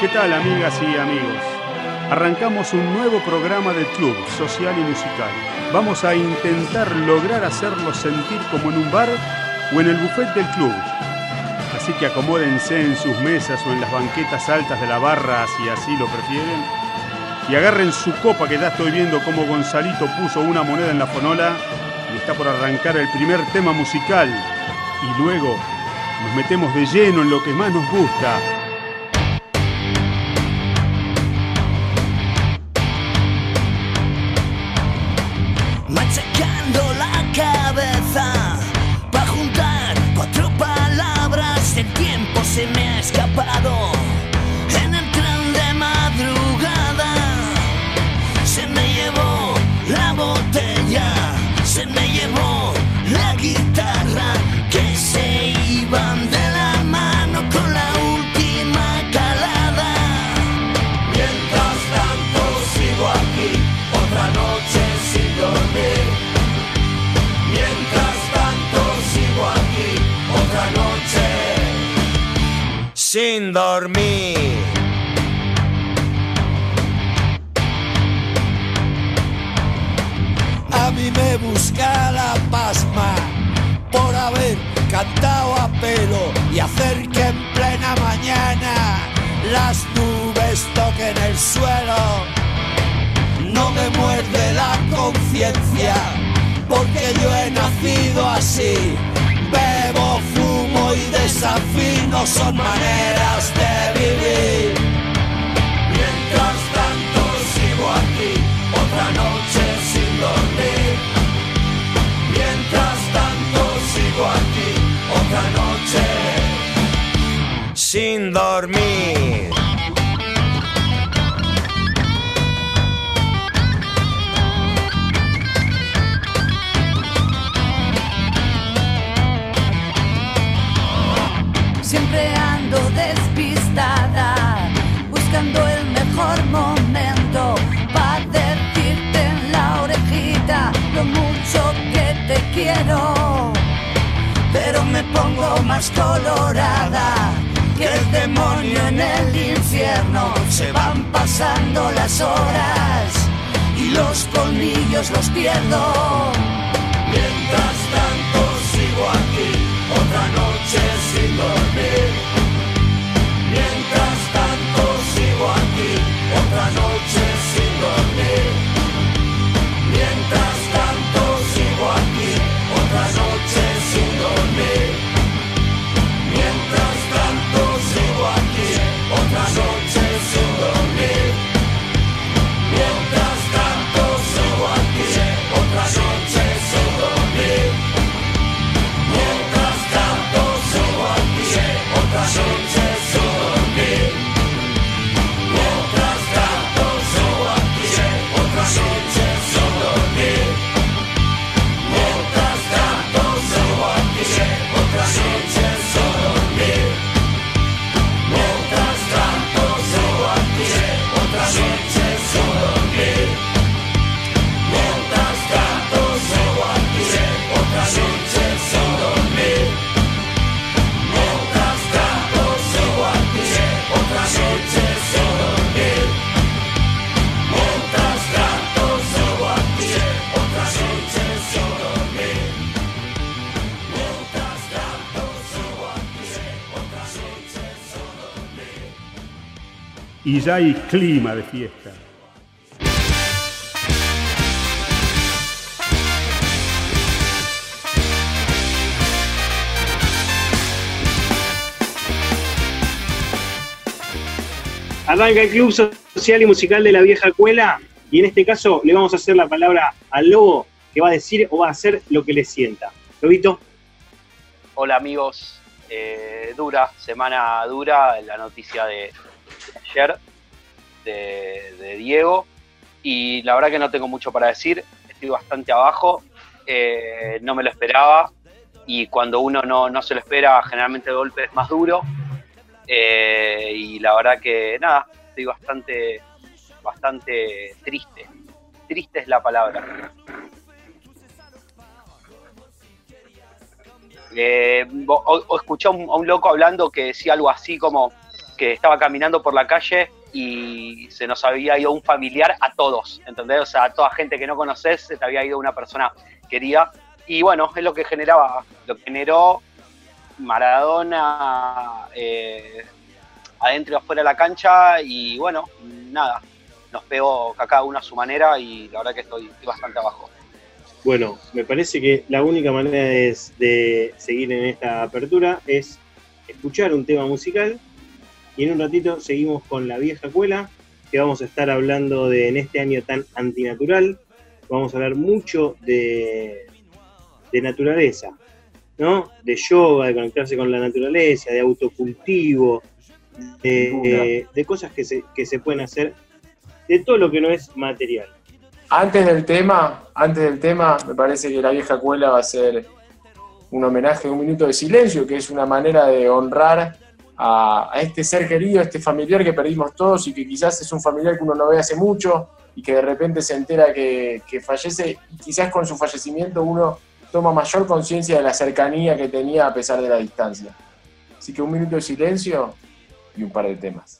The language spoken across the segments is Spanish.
¿Qué tal amigas y amigos? Arrancamos un nuevo programa de club social y musical. Vamos a intentar lograr hacerlos sentir como en un bar o en el buffet del club. Así que acomódense en sus mesas o en las banquetas altas de la barra si así lo prefieren. Y agarren su copa que ya estoy viendo cómo Gonzalito puso una moneda en la fonola y está por arrancar el primer tema musical. Y luego nos metemos de lleno en lo que más nos gusta, me ha escapado A mí me busca la pasma por haber cantado a pelo y hacer que en plena mañana las nubes toquen el suelo. No me muerde la conciencia porque yo he nacido así. Bebo, y desafino son maneras de vivir. Mientras tanto sigo aquí, otra noche sin dormir. Mientras tanto sigo aquí, otra noche sin dormir. Pero me pongo más colorada que el demonio en el infierno. Se van pasando las horas y los colmillos los pierdo. Y ya hay clima de fiesta. Arranca el Club Social y Musical de la Vieja Escuela y en este caso le vamos a hacer la palabra al lobo que va a decir o va a hacer lo que le sienta. Lobito, Hola amigos, Eh, dura, semana dura, la noticia de, de ayer de, Diego. Y la verdad que no tengo mucho para decir, estoy bastante abajo, eh, no me lo esperaba. Y cuando uno no, no se lo espera generalmente el golpe es más duro. Eh, y la verdad que nada, estoy bastante, bastante triste, triste es la palabra. Eh, o, escuché un, a un loco hablando que decía algo así como que estaba caminando por la calle y se nos había ido un familiar a todos, ¿entendés? O sea, a toda gente que no conoces, se te había ido una persona querida. Y bueno, es lo que generaba, lo que generó Maradona eh, adentro y afuera de la cancha y bueno, nada, nos pegó cada uno a su manera y la verdad que estoy, estoy bastante abajo. Bueno, me parece que la única manera de seguir en esta apertura es escuchar un tema musical y en un ratito seguimos con la vieja escuela que vamos a estar hablando de en este año tan antinatural. Vamos a hablar mucho de, de naturaleza, ¿no? De yoga, de conectarse con la naturaleza, de autocultivo, de, de cosas que se, que se pueden hacer, de todo lo que no es material. Antes del tema, antes del tema, me parece que la vieja escuela va a ser un homenaje, un minuto de silencio, que es una manera de honrar a, este ser querido, a este familiar que perdimos todos y que quizás es un familiar que uno no ve hace mucho y que de repente se entera que, que fallece y quizás con su fallecimiento uno toma mayor conciencia de la cercanía que tenía a pesar de la distancia. Así que un minuto de silencio y un par de temas.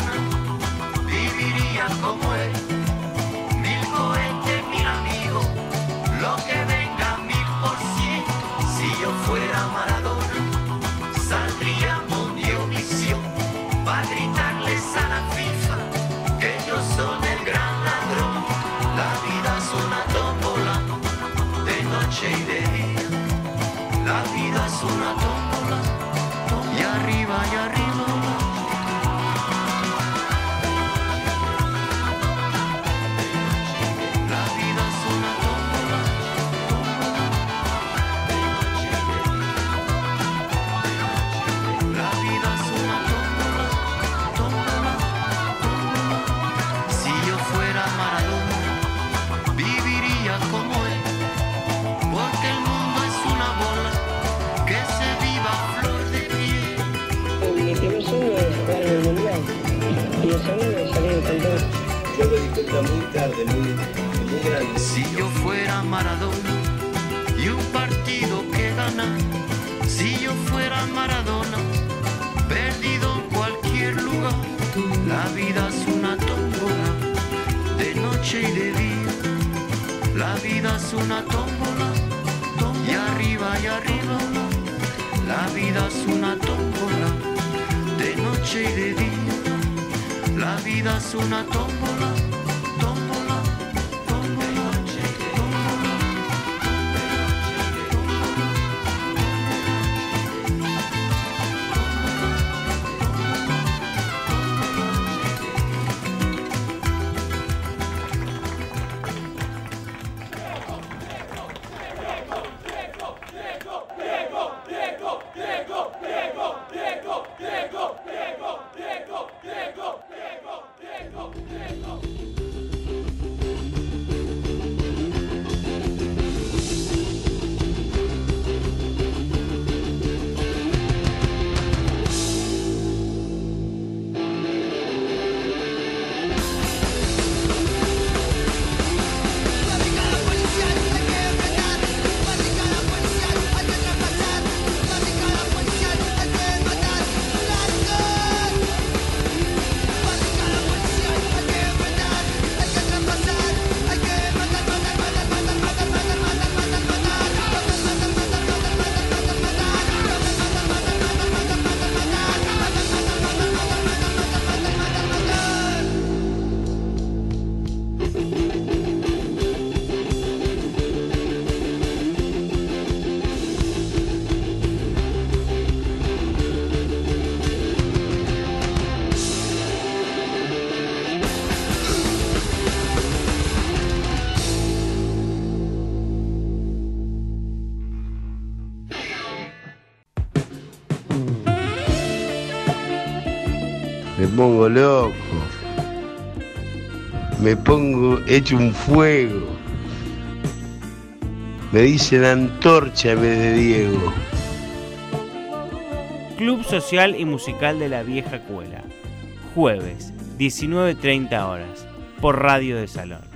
Si yo fuera Maradona y un partido que ganar, si yo fuera Maradona, perdido en cualquier lugar, la vida es una tómbola, de noche y de día, la vida es una tómbola, y arriba y arriba, la vida es una tómbola, de noche y de día, la vida es una tómbola, loco, me pongo hecho un fuego. Me dicen antorcha en vez de Diego. Club Social y Musical de la Vieja Cuela. Jueves, 19.30 horas, por Radio de Salón.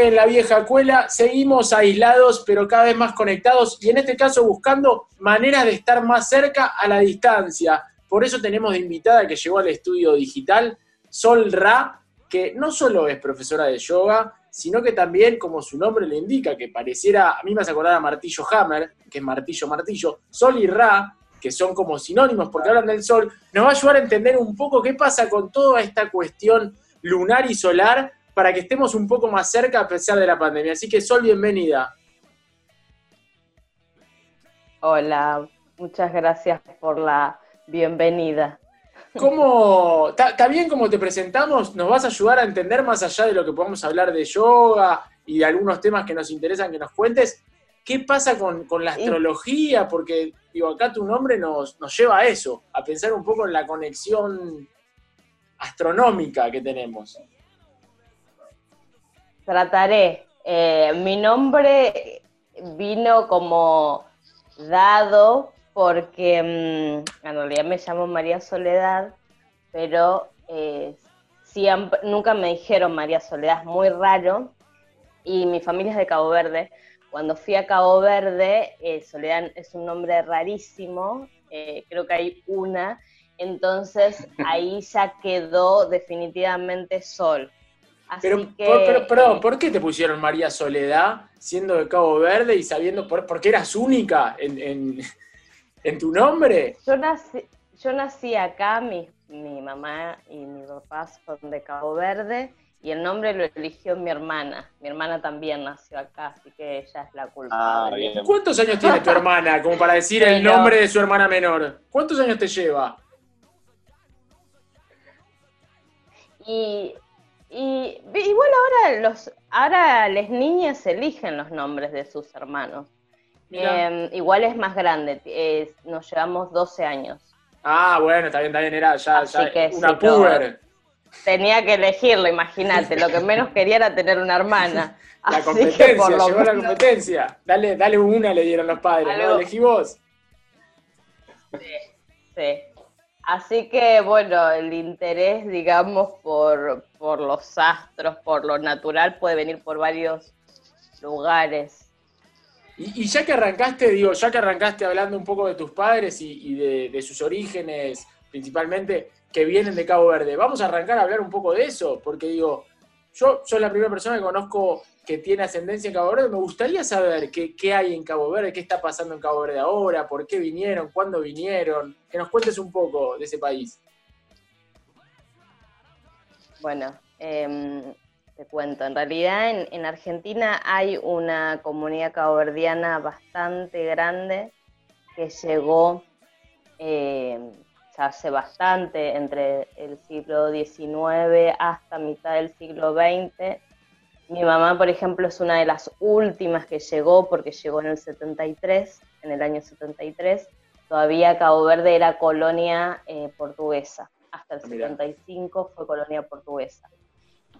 En la vieja cuela, seguimos aislados pero cada vez más conectados y en este caso buscando maneras de estar más cerca a la distancia. Por eso tenemos de invitada que llegó al estudio digital, Sol Ra, que no solo es profesora de yoga, sino que también, como su nombre le indica, que pareciera, a mí me hace acordar a Martillo Hammer, que es martillo, martillo, Sol y Ra, que son como sinónimos porque hablan del sol, nos va a ayudar a entender un poco qué pasa con toda esta cuestión lunar y solar para que estemos un poco más cerca a pesar de la pandemia. Así que Sol, bienvenida. Hola, muchas gracias por la bienvenida. ¿Cómo, está bien como te presentamos? ¿Nos vas a ayudar a entender más allá de lo que podamos hablar de yoga y de algunos temas que nos interesan que nos cuentes? ¿Qué pasa con, con la astrología? Porque, digo, acá tu nombre nos, nos lleva a eso, a pensar un poco en la conexión astronómica que tenemos. Trataré. Eh, mi nombre vino como dado porque mm, en realidad me llamo María Soledad, pero eh, siempre, nunca me dijeron María Soledad, es muy raro. Y mi familia es de Cabo Verde. Cuando fui a Cabo Verde, eh, Soledad es un nombre rarísimo, eh, creo que hay una, entonces ahí ya quedó definitivamente Sol. Así Pero, que, por, pero, perdón, ¿por qué te pusieron María Soledad siendo de Cabo Verde y sabiendo por, porque eras única en, en- en tu nombre? Yo nací, yo nací acá, mi, mi mamá y mi papá son de Cabo Verde y el nombre lo eligió mi hermana. Mi hermana también nació acá, así que ella es la culpable. ¿Cuántos años tiene tu hermana? Como para decir el nombre de su hermana menor. ¿Cuántos años te lleva? Y, y, y bueno, ahora los ahora las niñas eligen los nombres de sus hermanos. Eh, igual es más grande, eh, nos llevamos 12 años. Ah, bueno, está bien, era ya, ya que una sí, puber. Tenía que elegirlo, imagínate. Lo que menos quería era tener una hermana. La Así competencia, que por lo llegó la menos- competencia. Dale, dale una, le dieron los padres, ¿no? Elegí vos. Sí. Así que, bueno, el interés, digamos, por, por los astros, por lo natural, puede venir por varios lugares. Y, ya que arrancaste, digo, ya que arrancaste hablando un poco de tus padres y, de, sus orígenes, principalmente, que vienen de Cabo Verde, vamos a arrancar a hablar un poco de eso, porque digo, yo soy la primera persona que conozco que tiene ascendencia en Cabo Verde, me gustaría saber qué hay en Cabo Verde, qué está pasando en Cabo Verde ahora, por qué vinieron, cuándo vinieron, que nos cuentes un poco de ese país. Bueno, em, te cuento, en realidad en, en Argentina hay una comunidad caboverdiana bastante grande que llegó em, hace bastante, entre el siglo XIX hasta mitad del siglo XX. Mi mamá, por ejemplo, es una de las últimas que llegó porque llegó en el 73, en el año 73. Todavía Cabo Verde era colonia eh, portuguesa. Hasta el Mirá. 75 fue colonia portuguesa.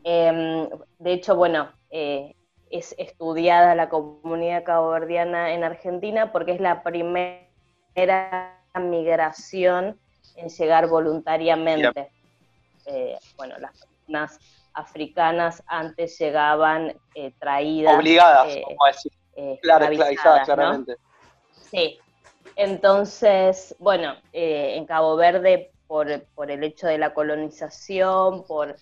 Em, de hecho, bueno, eh, es estudiada la comunidad caboverdiana en Argentina porque es la primera migración en llegar voluntariamente. Eh, bueno, las personas africanas antes llegaban eh, traídas. Obligadas, a decir. Claro, esclavizadas, claramente. Sí. Entonces, bueno, en Cabo Verde, por, el hecho de la colonización, por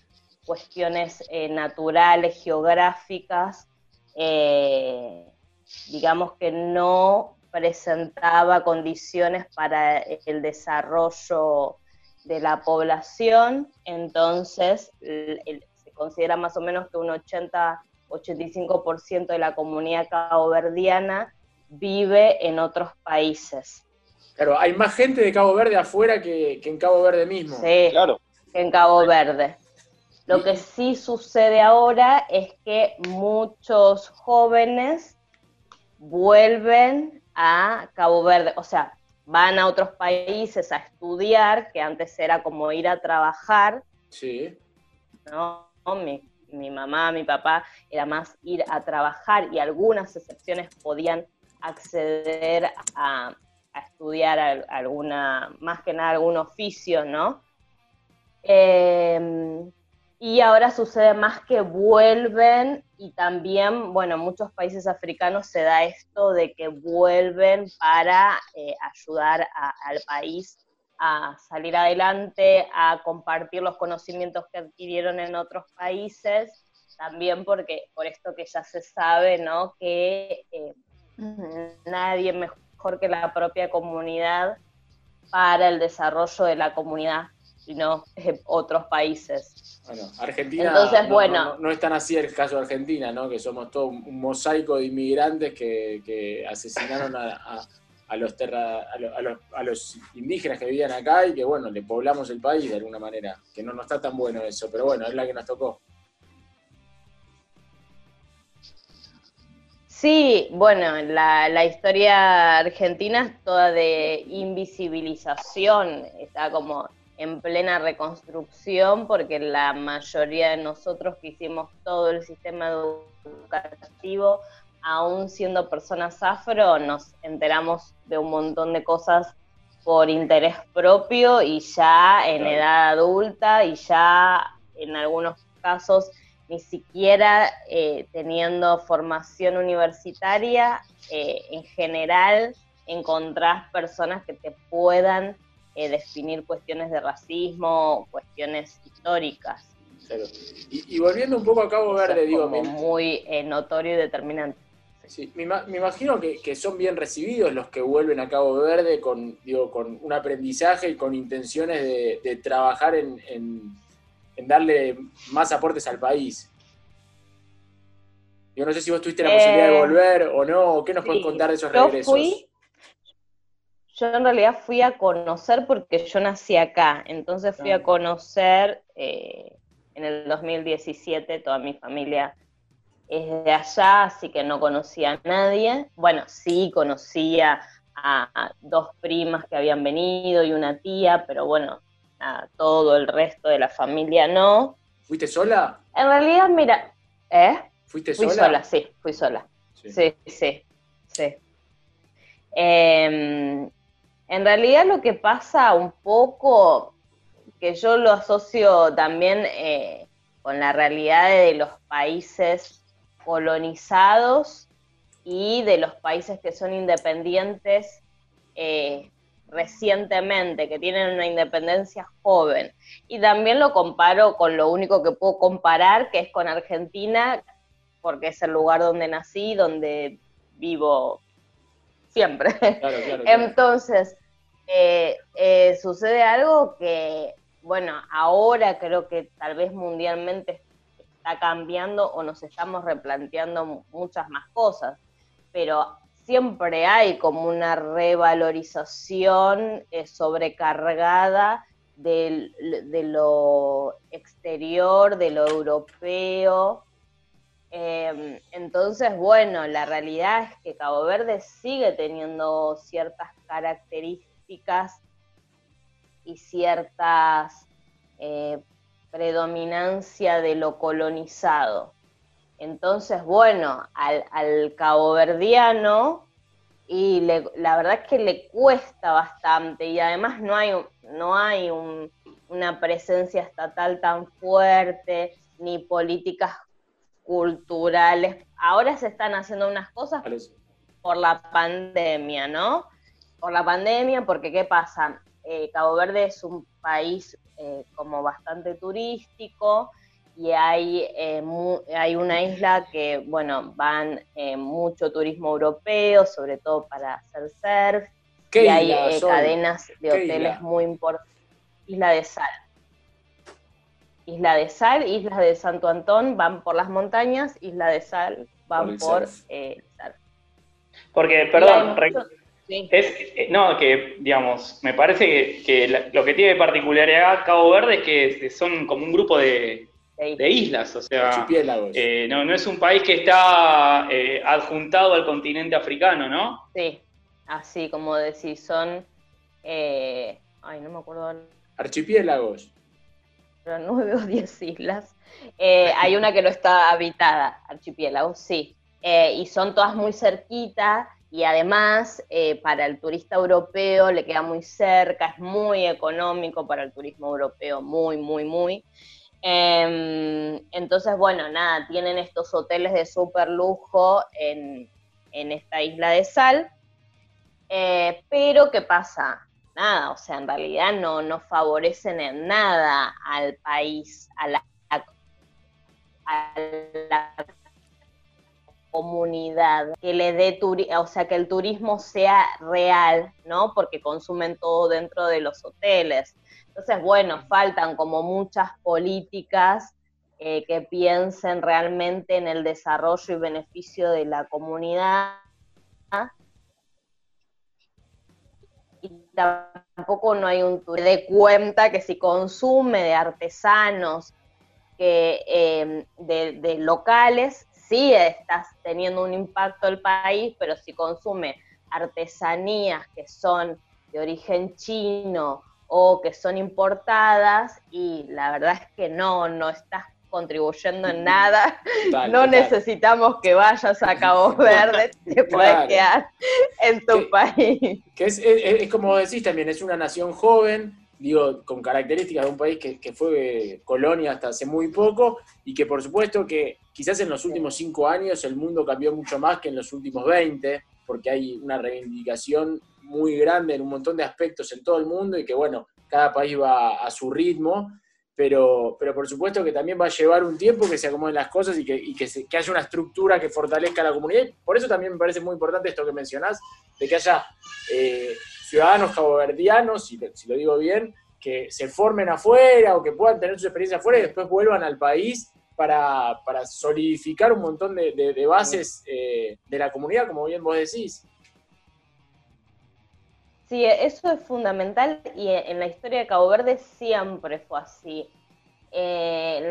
cuestiones eh, naturales, geográficas, eh, digamos que no presentaba condiciones para el desarrollo de la población, entonces se considera más o menos que un 80-85% de la comunidad caboverdiana vive en otros países. Claro, hay más gente de Cabo Verde afuera que, que en Cabo Verde mismo. Sí, Claro. en Cabo Verde. Lo que sí sucede ahora es que muchos jóvenes vuelven a Cabo Verde, o sea, van a otros países a estudiar, que antes era como ir a trabajar, Sí. ¿no? Mi, mi mamá, mi papá, era más ir a trabajar y algunas excepciones podían acceder a, a estudiar al- alguna, más que nada algún oficio, ¿no? Eh, y ahora sucede más que vuelven y también, bueno, en muchos países africanos se da esto de que vuelven para eh, ayudar a- al país a salir adelante, a compartir los conocimientos que adquirieron en otros países, también porque por esto que ya se sabe, ¿no? Que eh, nadie mejor que la propia comunidad para el desarrollo de la comunidad, sino eh, otros países. Bueno, Argentina Entonces, no, bueno. no, no es tan así el caso de Argentina, ¿no? Que somos todo un, mosaico de inmigrantes que, que asesinaron a, a- a los terra- a, lo- a los, a los indígenas que vivían acá y que, bueno, le poblamos el país de alguna manera. Que no, no está tan bueno eso, pero bueno, es la que nos tocó. Sí, bueno, la, la historia argentina es toda de invisibilización, está como en plena reconstrucción porque la mayoría de nosotros que hicimos todo el sistema educativo, aún siendo personas afro, nos enteramos de un montón de cosas por interés propio y ya en edad adulta y ya en algunos casos ni siquiera eh, teniendo formación universitaria, eh, en general encontrás personas que te puedan eh, definir cuestiones de racismo, cuestiones históricas. Claro. Y, y volviendo un poco a Cabo Verde, es digo, muy eh, notorio y determinante. sí, me ima- me imagino que, que son bien recibidos los que vuelven a Cabo Verde con, digo, con un aprendizaje y con intenciones de, de trabajar en, en- en darle más aportes al país. Yo no sé si vos tuviste la Eh, posibilidad de volver o no, ¿qué nos sí, puedes contar de esos yo regresos? fui- Yo en realidad fui a conocer porque yo nací acá, entonces fui a conocer eh, en el 2017, toda mi familia es de allá, así que no conocía a nadie. Bueno, sí conocía a, a dos primas que habían venido y una tía, pero bueno, a todo el resto de la familia no. ¿Fuiste sola? En realidad, mira, ¿eh? ¿Fuiste Fui sola? sola, sí, fui sola. Sí. Sí, sí, sí. Em, en realidad lo que pasa un poco, que yo lo asocio también eh, con la realidad de los países colonizados y de los países que son independientes eh, recientemente, que tienen una independencia joven. Y también lo comparo con lo único que puedo comparar, que es con Argentina, porque es el lugar donde nací, donde vivo siempre. Claro, claro, claro. Entonces, eh, eh, sucede algo que, bueno, ahora creo que tal vez mundialmente está cambiando o nos estamos replanteando mu- muchas más cosas, pero siempre hay como una revalorización eh, sobrecargada de lo exterior, de lo europeo. Eh, entonces, bueno, la realidad es que Cabo Verde sigue teniendo ciertas características y ciertas eh, predominancia de lo colonizado. Entonces, bueno, al, al caboverdiano, y le- la verdad es que le cuesta bastante, y además no hay, no hay un- una presencia estatal tan fuerte, ni políticas culturales. Ahora se están haciendo unas cosas por la pandemia, ¿no? Por la pandemia, porque ¿qué pasa? Eh, Cabo Verde es un país eh, como bastante turístico y hay, eh, mu- hay una isla que, bueno, van eh, mucho turismo europeo, sobre todo para hacer surf, ¿Qué y hay eh, cadenas de ¿Qué hoteles isla? muy importantes. Isla de Sal. Isla de Sal, Islas de Santo Antón van por las montañas, Isla de Sal Por van el por surf. Porque, perdón, sí. es, no, que, digamos, me parece que, lo que tiene de particularidad Cabo Verde es que son como un grupo de, de islas, o sea, Archipiélagos. eh, no, no es un país que está eh, adjuntado al continente africano, ¿no? Sí, así como decís, son. eh, ay, no me acuerdo Archipiélagos. pero nueve o diez islas. Eh, hay una que no está habitada, archipiélago, sí. Eh, y son todas muy cerquitas y además eh, para el turista europeo le queda muy cerca, es muy económico para el turismo europeo, muy, muy, muy. Em, entonces, bueno, nada, tienen estos hoteles de súper lujo en, esta isla de sal. Eh, pero, ¿qué pasa? Nada, o sea, en realidad no, favorecen en nada al país, a la, a la comunidad, que le dé o sea, que el turismo sea real, ¿no? Porque consumen todo dentro de los hoteles. Entonces, bueno, faltan como muchas políticas eh, que piensen realmente en el desarrollo y beneficio de la comunidad. Y tampoco no hay un de cuenta que si consume de artesanos, que eh, de, locales, sí estás teniendo un impacto el país, pero si consume artesanías que son de origen chino o que son importadas, y la verdad es que no, no estás contribuyendo en nada, no necesitamos que vayas a Cabo Verde, te puedes Claro. quedar en tu país. Que es, es- es como decís también, es una nación joven, digo, con características de un país que, que fue colonia hasta hace muy poco y que por supuesto que quizás en los últimos cinco años el mundo cambió mucho más que en los últimos 20, porque hay una reivindicación muy grande en un montón de aspectos en todo el mundo y que bueno, cada país va a su ritmo, pero, pero por supuesto que también va a llevar un tiempo que se acomoden las cosas y que, y que, se- que haya una estructura que fortalezca la comunidad. Por eso también me parece muy importante esto que mencionás, de que haya eh, ciudadanos caboverdianos, si, si lo digo bien, que se formen afuera o que puedan tener su experiencia afuera y después vuelvan al país para, para solidificar un montón de bases eh, de la comunidad, como bien vos decís. Sí, eso es fundamental y en la historia de Cabo Verde siempre fue así. Eh,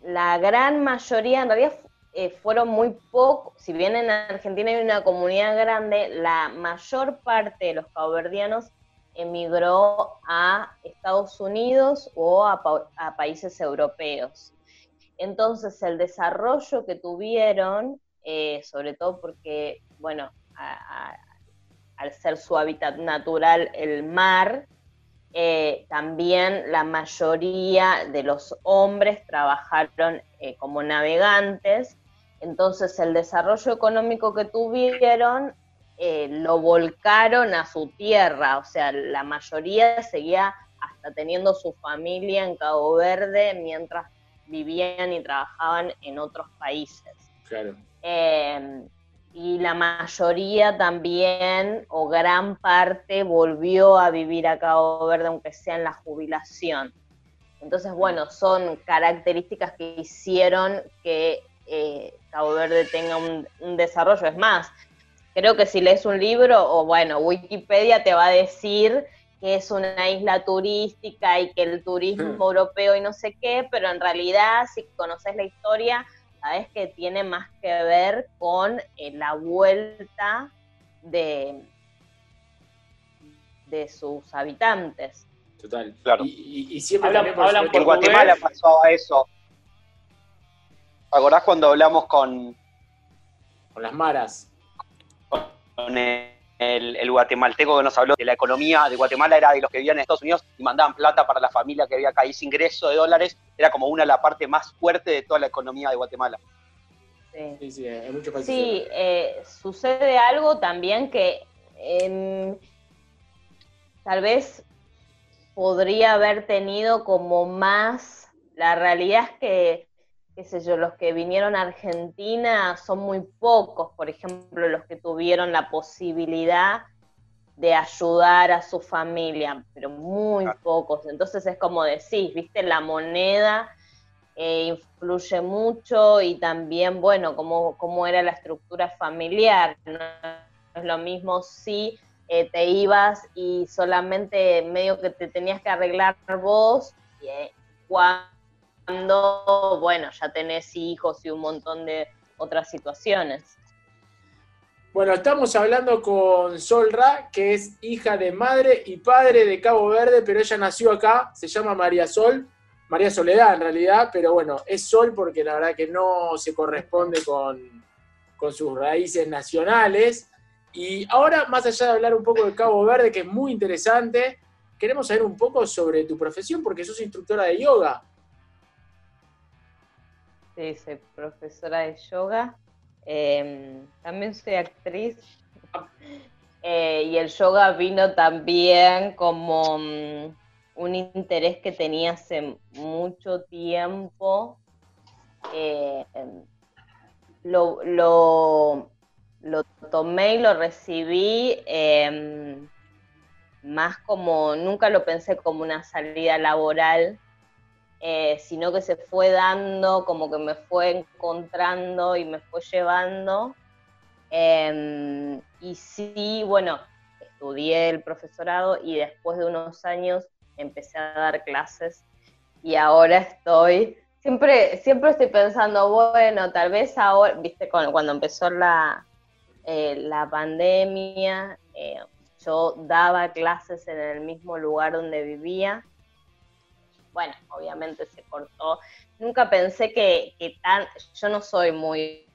la, gran mayoría, en realidad eh, fueron muy pocos, si bien en Argentina hay una comunidad grande, la mayor parte de los caboverdianos emigró a Estados Unidos o a, pa- a países europeos. Entonces el desarrollo que tuvieron, eh, sobre todo porque, bueno, a- al ser su hábitat natural el mar, eh, también la mayoría de los hombres trabajaron eh, como navegantes, entonces el desarrollo económico que tuvieron eh, lo volcaron a su tierra, o sea, la mayoría seguía hasta teniendo su familia en Cabo Verde mientras vivían y trabajaban en otros países. Claro. Y la mayoría también, o gran parte, volvió a vivir a Cabo Verde, aunque sea en la jubilación. Entonces, bueno, son características que hicieron que eh, Cabo Verde tenga un, un desarrollo. Es más, creo que si lees un libro, o bueno, Wikipedia te va a decir que es una isla turística y que el turismo europeo y no sé qué, pero en realidad, si conoces la historia, sabes que tiene más que ver con eh, la vuelta de, de sus habitantes. Total. Claro. Y, y- y siempre Hablan- también, por hablan supuesto, En Guatemala pasaba eso. ¿Te acordás cuando hablamos con, con las maras. con el, el guatemalteco que nos habló de la economía de Guatemala era de los que vivían en Estados Unidos y mandaban plata para la familia que había acá. Y ese ingreso de dólares era como una la parte más fuerte de toda la economía de Guatemala. Sí. Sí, sí, muchos países. Sí, eh, sucede algo también que em, tal vez podría haber tenido como más, la realidad es que, qué sé yo, los que vinieron a Argentina son muy pocos, por ejemplo, los que tuvieron la posibilidad de ayudar a su familia, pero muy pocos. Entonces es como decís, viste, la moneda eh, influye mucho y también, bueno, cómo, cómo era la estructura familiar. ¿no? es lo mismo si eh, te ibas y solamente medio que te tenías que arreglar vos, eh, cuando, bueno, ya tenés hijos y un montón de otras situaciones. Bueno, estamos hablando con Sol Ra, que es hija de madre y padre de Cabo Verde, pero ella nació acá, se llama María Sol, María Soledad en realidad, pero bueno, es Sol porque la verdad que no se corresponde con, con sus raíces nacionales. Y ahora, más allá de hablar un poco de Cabo Verde, que es muy interesante, queremos saber un poco sobre tu profesión, porque sos instructora de yoga. Sí, soy profesora de yoga. Em, también soy actriz. Eh, y el yoga vino también como mm, un interés que tenía hace mucho tiempo. Eh, lo, lo, tomé y lo recibí em, más como, nunca lo pensé como una salida laboral, eh, sino que se fue dando, como que me fue encontrando y me fue llevando. Em, y sí, bueno, estudié el profesorado y después de unos años empecé a dar clases y ahora estoy, siempre, siempre estoy pensando, bueno, tal vez ahora, viste, cuando, empezó la, eh, la pandemia, eh, yo daba clases en el mismo lugar donde vivía bueno, obviamente se cortó. Nunca pensé que, tan, yo no soy muy,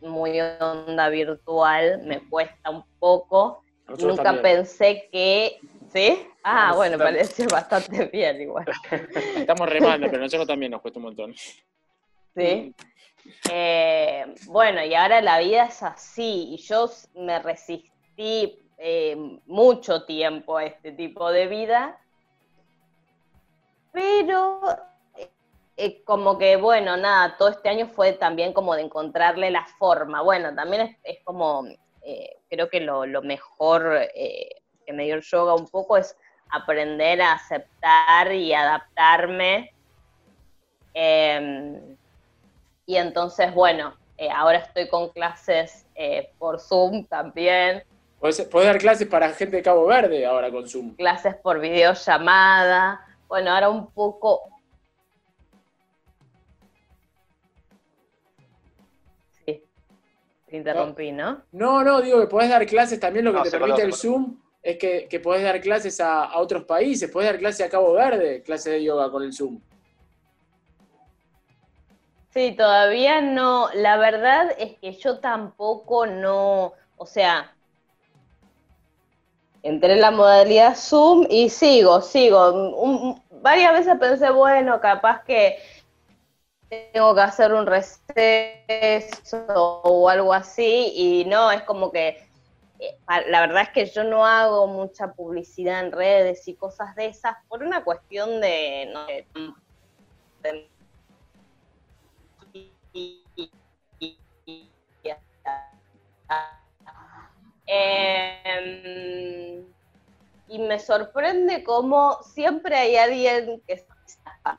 muy onda virtual, me cuesta un poco. nunca pensé que, ¿sí? Ah, bueno, parece bastante bien igual. Estamos remando, pero nosotros también nos cuesta un montón. Sí. Eh, bueno, y ahora la vida es así, y yo me resistí eh, mucho tiempo a este tipo de vida, pero eh, como que, bueno, nada, todo este año fue también como de encontrarle la forma. Bueno, también es, como, eh, creo que lo, mejor eh, que me dio el yoga un poco es aprender a aceptar y adaptarme. Em, y entonces, bueno, ahora estoy con clases por Zoom también. ¿Puedes, dar clases para gente de Cabo Verde ahora con Zoom? Clases por videollamada. Bueno, ahora un poco... Sí, te interrumpí, ¿no? No, no, digo que podés dar clases también, lo que te permite el Zoom es que, que, podés dar clases a, otros países, podés dar clases a Cabo Verde, clases de yoga con el Zoom. Sí, todavía no. La verdad es que yo tampoco no, o sea, entré en la modalidad Zoom y sigo, sigo. varias veces pensé, bueno, capaz que tengo que hacer un receso o algo así, y no, es como que eh, la verdad es que yo no hago mucha publicidad en redes y cosas de esas por una cuestión de, Em, me sorprende cómo siempre hay alguien que está.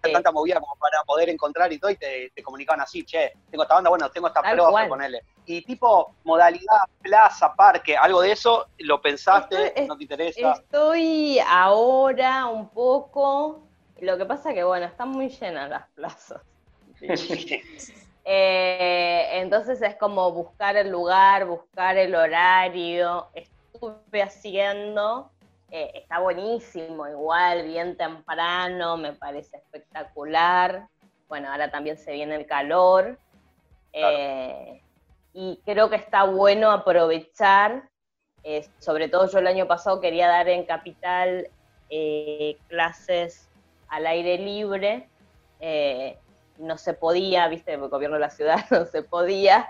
tanta movida como para poder encontrar y todo, y te, comunicaban así, che, tengo esta banda, bueno, tengo esta profe, ponele. Y tipo, modalidad, plaza, parque, algo de eso, ¿lo pensaste? ¿No te interesa? Estoy ahora un poco, lo que pasa que, bueno, están muy llenas las plazas. Eh, entonces es como buscar el lugar, buscar el horario. Estuve haciendo, eh, está buenísimo, igual, bien temprano, me parece espectacular. Bueno, ahora también se viene el calor. Eh, y creo que está bueno aprovechar, sobre todo yo el año pasado quería dar en Capital clases al aire libre no se podía, viste, el gobierno de la ciudad no se podía,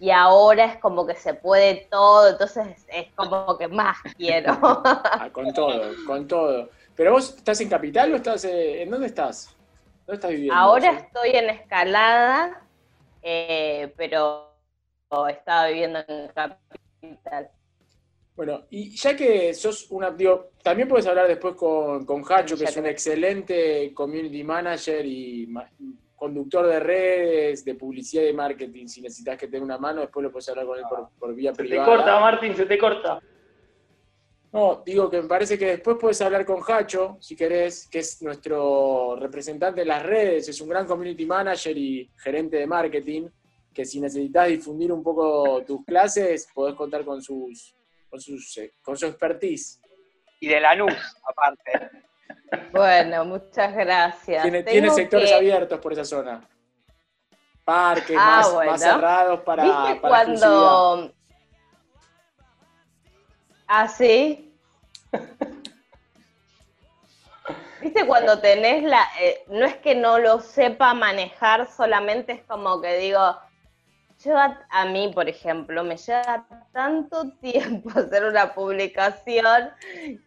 y ahora es como que se puede todo, entonces es como que más quiero. Ah, con todo, con todo. Pero vos estás en Capital o estás, eh, ¿en dónde estás? ¿Dónde estás viviendo? Ahora estoy en Escalada, eh, pero estaba viviendo en Capital. Bueno, y ya que sos una, digo, también puedes hablar después con, con Hacho, que es un excelente community manager y conductor de redes, de publicidad y de marketing. Si necesitas que te dé una mano, después lo puedes hablar con él por, por vía Se te privada. corta, Martín, se te corta. No, digo que me parece que después puedes hablar con Hacho, si querés, que es nuestro representante en las redes, es un gran community manager y gerente de marketing, que si necesitas difundir un poco tus clases, podés contar con sus, con sus, eh, con su expertise. Y de Lanús, aparte. Bueno, muchas gracias. Tiene, sectores que- abiertos por esa zona. Parques Ah, más, bueno. más cerrados para, ¿Viste para cuando... Ah, sí. ¿Viste cuando tenés la... eh, no es que no lo sepa manejar, solamente es como que digo, lleva a mí, por ejemplo, me lleva tanto tiempo hacer una publicación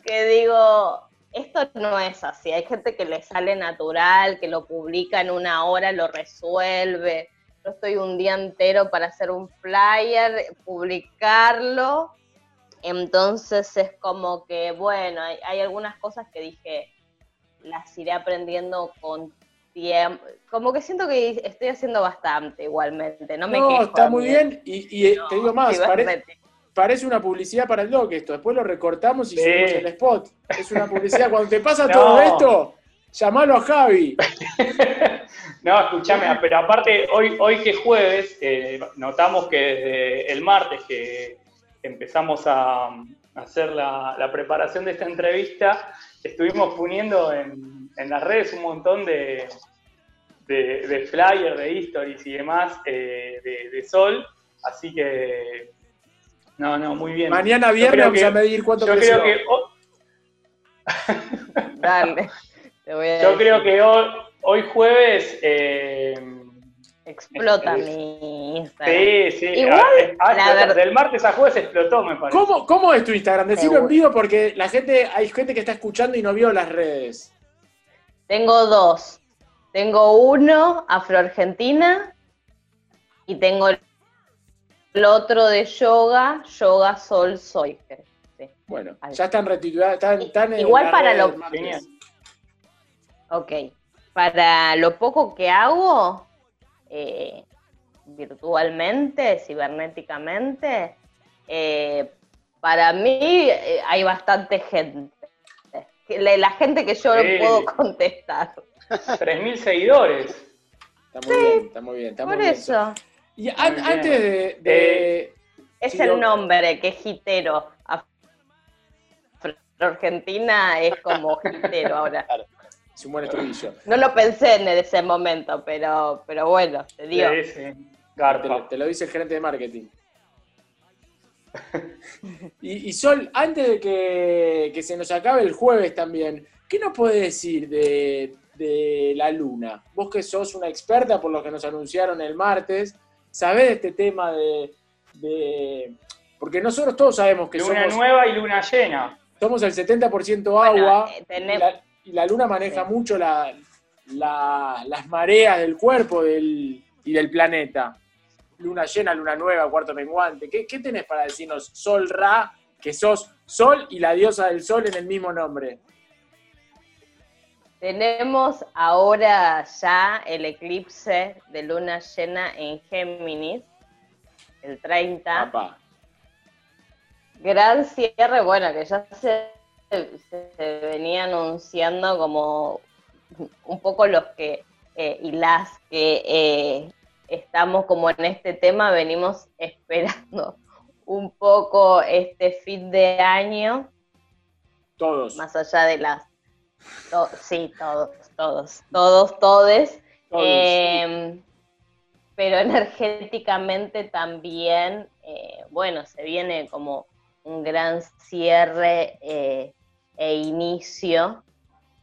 que digo, esto no es así. Hay gente que le sale natural, que lo publica en una hora, lo resuelve. Yo estoy un día entero para hacer un flyer, publicarlo. Entonces es como que, bueno, hay, hay algunas cosas que dije, las iré aprendiendo con tiempo. Como que siento que estoy haciendo bastante igualmente, no me No, quejo. está muy bien. Y, y, eh, te digo más, pare-. Parece una publicidad para el doc esto. Después lo recortamos y Sí. subimos el spot. Es una publicidad. Cuando te pasa No. todo esto, llamalo a Javi. No, escúchame, pero aparte, hoy, hoy que es jueves, eh, notamos que desde el martes que empezamos a, a hacer la, la preparación de esta entrevista, estuvimos poniendo en, en las redes un montón de, de, de flyers, de stories y demás eh, de, de Sol, así que, no, no, muy bien. Mañana viernes vamos que- a medir cuánto Yo creció. creo que ho- Dale. te voy a Yo decir. creo que hoy, hoy jueves. eh, Explota es- mi Instagram. sí, sí. Igual, ah, ah, la verdad- del martes a jueves explotó, me parece. ¿Cómo, ¿Cómo es tu Instagram? Decirlo en vivo porque la gente, hay gente que está escuchando y no vio las redes. Tengo dos. Tengo uno, Afroargentina, y tengo el otro de yoga, Yoga Sol Soy. Sí. Bueno, Ahí. ya están retituladas, están, están en Igual las para lo-. Ok. Para lo poco que hago, eh, virtualmente, cibernéticamente, eh, para mí eh, hay bastante gente. La, la gente que yo no Sí. puedo contestar. 3.000 seguidores. Está muy bien, está muy bien. Está Por muy bien. eso. Y an- bien. antes de, de- Es el yo- nombre, que es Gitero. Argentina es como Gitero ahora. es un buen estribillo. No lo pensé en ese momento, pero, pero bueno, te digo. Sí, sí. Te lo, te lo dice el gerente de marketing. y, y Sol, antes de que, que se nos acabe el jueves también, ¿qué nos puedes decir de, de la luna? Vos que sos una experta por lo que nos anunciaron el martes, ¿sabés de este tema de... de- porque nosotros todos sabemos que Luna somos, nueva y luna llena. somos el 70% agua Bueno, eh, y, la, y la luna maneja Sí. mucho la- la- las mareas del cuerpo del, y del planeta. Luna llena, luna nueva, cuarto menguante. ¿Qué, qué tenés para decirnos, Sol Ra, que sos Sol y la diosa del Sol en el mismo nombre? Tenemos ahora ya el eclipse de luna llena en Géminis, el 30. Papá. Gran cierre, bueno, que ya se, se venía anunciando como un poco los que eh, y las que eh, estamos como en este tema, venimos esperando un poco este fin de año, Todos. más allá de las... to- sí, todos, todos, todos, todes. Todos. Eh, pero energéticamente también, eh, bueno, se viene como un gran cierre eh, e inicio,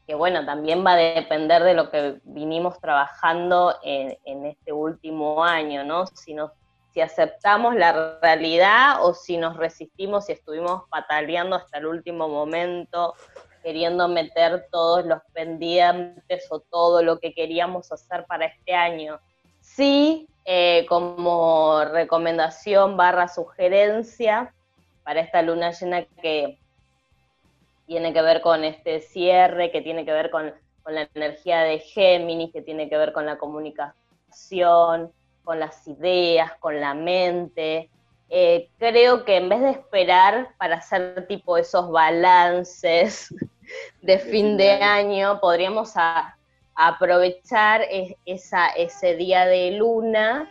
que bueno, también va a depender de lo que vinimos trabajando en, en este último año, ¿no? Si, nos, si aceptamos la realidad o si nos resistimos y estuvimos pataleando hasta el último momento, queriendo meter todos los pendientes o todo lo que queríamos hacer para este año. Sí, eh, como recomendación barra sugerencia para esta luna llena que tiene que ver con este cierre, que tiene que ver con, la energía de Géminis, que tiene que ver con la comunicación, con las ideas, con la mente. Eh, creo que en vez de esperar para hacer tipo esos balances de fin de año, podríamos a- aprovechar es- esa, ese día de luna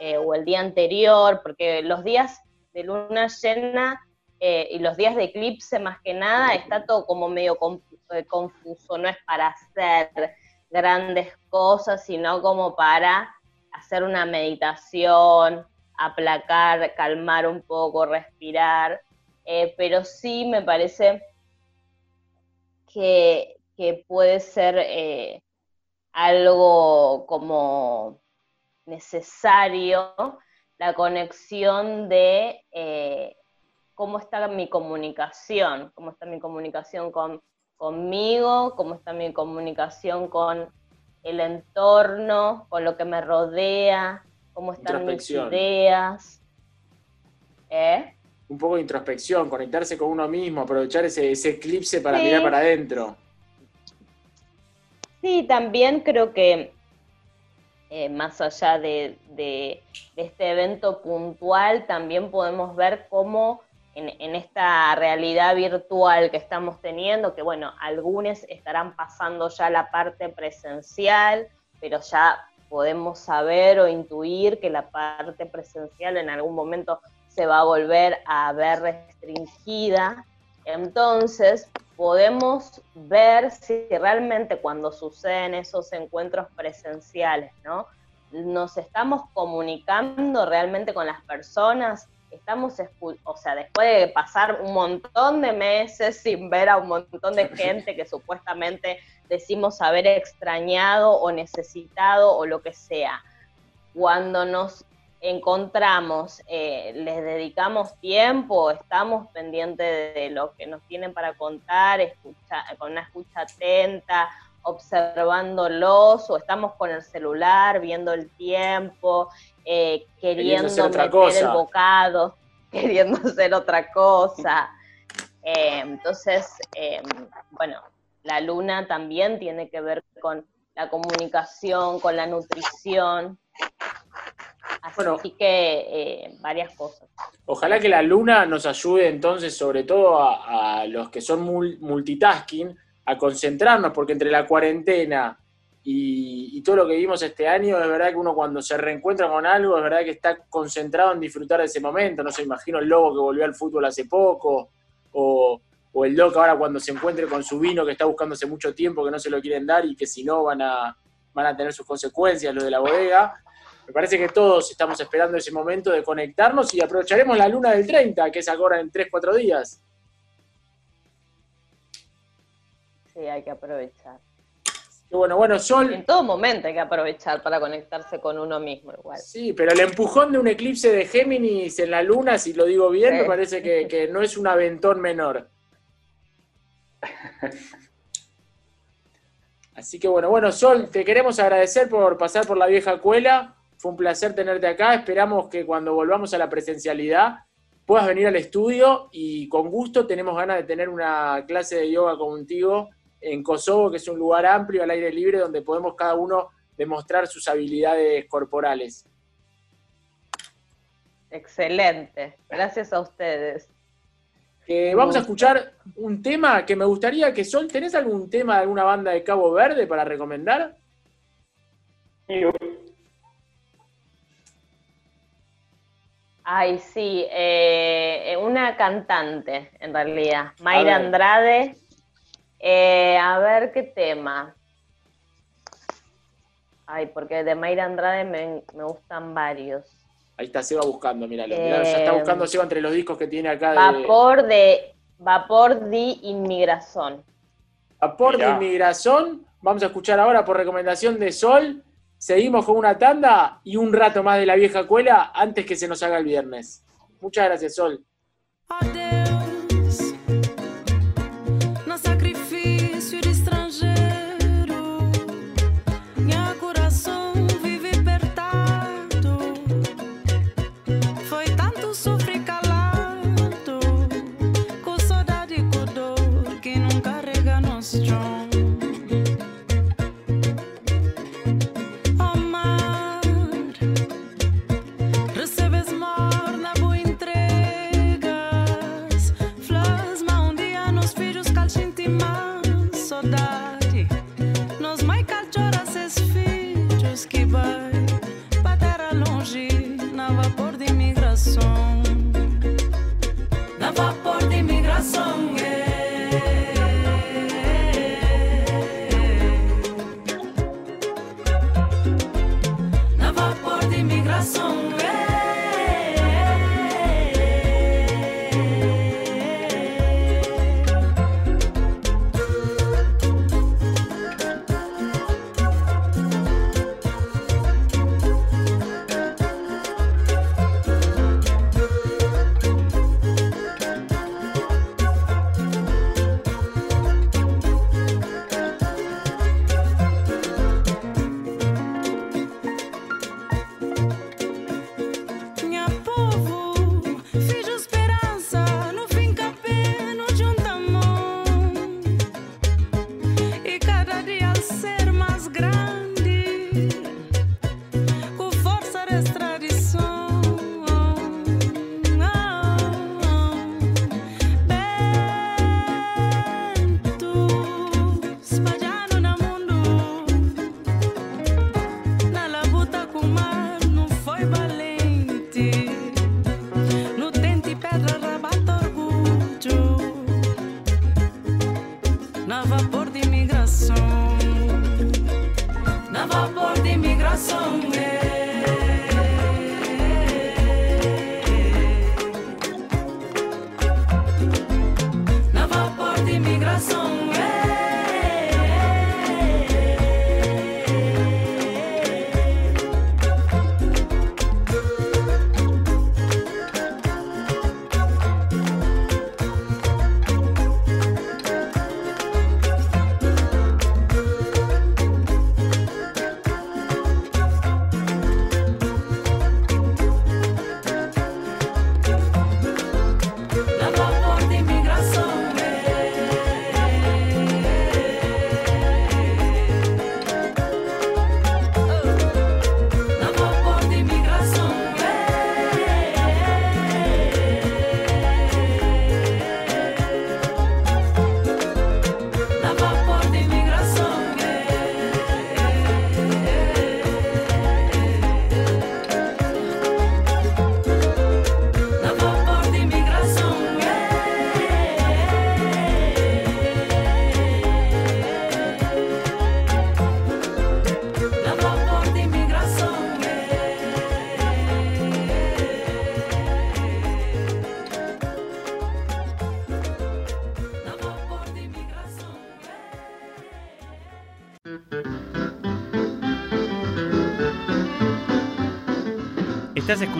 eh, o el día anterior, porque los días de luna llena eh, y los días de eclipse más que nada está todo como medio confu- confuso, no es para hacer grandes cosas, sino como para hacer una meditación, aplacar, calmar un poco, respirar, eh, pero sí me parece que, puede ser eh, algo como necesario la conexión de eh, cómo está mi comunicación, cómo está mi comunicación con, conmigo, cómo está mi comunicación con el entorno, con lo que me rodea, cómo están mis ideas. ¿Eh? Un poco de introspección, conectarse con uno mismo, aprovechar ese, ese eclipse para Sí. mirar para adentro. Sí, también creo que eh, más allá de, de- de este evento puntual, también podemos ver cómo en, en esta realidad virtual que estamos teniendo, que bueno, algunos estarán pasando ya la parte presencial, pero ya podemos saber o intuir que la parte presencial en algún momento se va a volver a ver restringida. Entonces, podemos ver si realmente cuando suceden esos encuentros presenciales, ¿no? Nos estamos comunicando realmente con las personas, estamos, o sea, después de pasar un montón de meses sin ver a un montón de gente que supuestamente decimos haber extrañado o necesitado o lo que sea, cuando nos encontramos, eh, les dedicamos tiempo, estamos pendientes de lo que nos tienen para contar, escucha- con una escucha atenta, observándolos, o estamos con el celular, viendo el tiempo, eh, queriendo meter cosa. el bocado, queriendo hacer otra cosa. Eh, entonces, bueno, la luna también tiene que ver con la comunicación, con la nutrición. Así que eh, varias cosas. Ojalá que la luna nos ayude entonces, sobre todo a, a los que son mul- multitasking, a concentrarnos, porque entre la cuarentena y, y todo lo que vimos este año, es verdad que uno cuando se reencuentra con algo, es verdad que está concentrado en disfrutar de ese momento. No sé, imagino el lobo que volvió al fútbol hace poco, o, o el Doc ahora cuando se encuentre con su vino que está buscando hace mucho tiempo, que no se lo quieren dar y que si no van a, van a tener sus consecuencias, lo de la bodega. Me parece que todos estamos esperando ese momento de conectarnos y aprovecharemos la luna del 30, que es ahora en 3-4 días. Sí, hay que aprovechar. Y bueno, bueno, Sol. En todo momento hay que aprovechar para conectarse con uno mismo igual. Sí, pero el empujón de un eclipse de Géminis en la luna, si lo digo bien, Sí. me parece que, que no es un aventón menor. Así que bueno, bueno, Sol, te queremos agradecer por pasar por la vieja cuela. Fue un placer tenerte acá. Esperamos que cuando volvamos a la presencialidad puedas venir al estudio y con gusto tenemos ganas de tener una clase de yoga contigo en Kosovo, que es un lugar amplio al aire libre donde podemos cada uno demostrar sus habilidades corporales. Excelente. Gracias a ustedes. Eh, vamos a escuchar un tema que me gustaría que Sol, ¿tenés algún tema de alguna banda de Cabo Verde para recomendar? Ay, sí, eh, una cantante, en realidad. Mayra. Andrade. Eh, a ver qué tema. Ay, porque de Mayra Andrade me, me gustan varios. Ahí está Seba buscando, míralo. miralo, ya está Eh, buscando Seba entre los discos que tiene acá de Vapor de Vapor de Inmigración. Vapor de. Inmigración. Vamos a escuchar ahora por recomendación de Sol. Seguimos con una tanda y un rato más de la vieja cuela antes que se nos haga el viernes. Muchas gracias, Sol.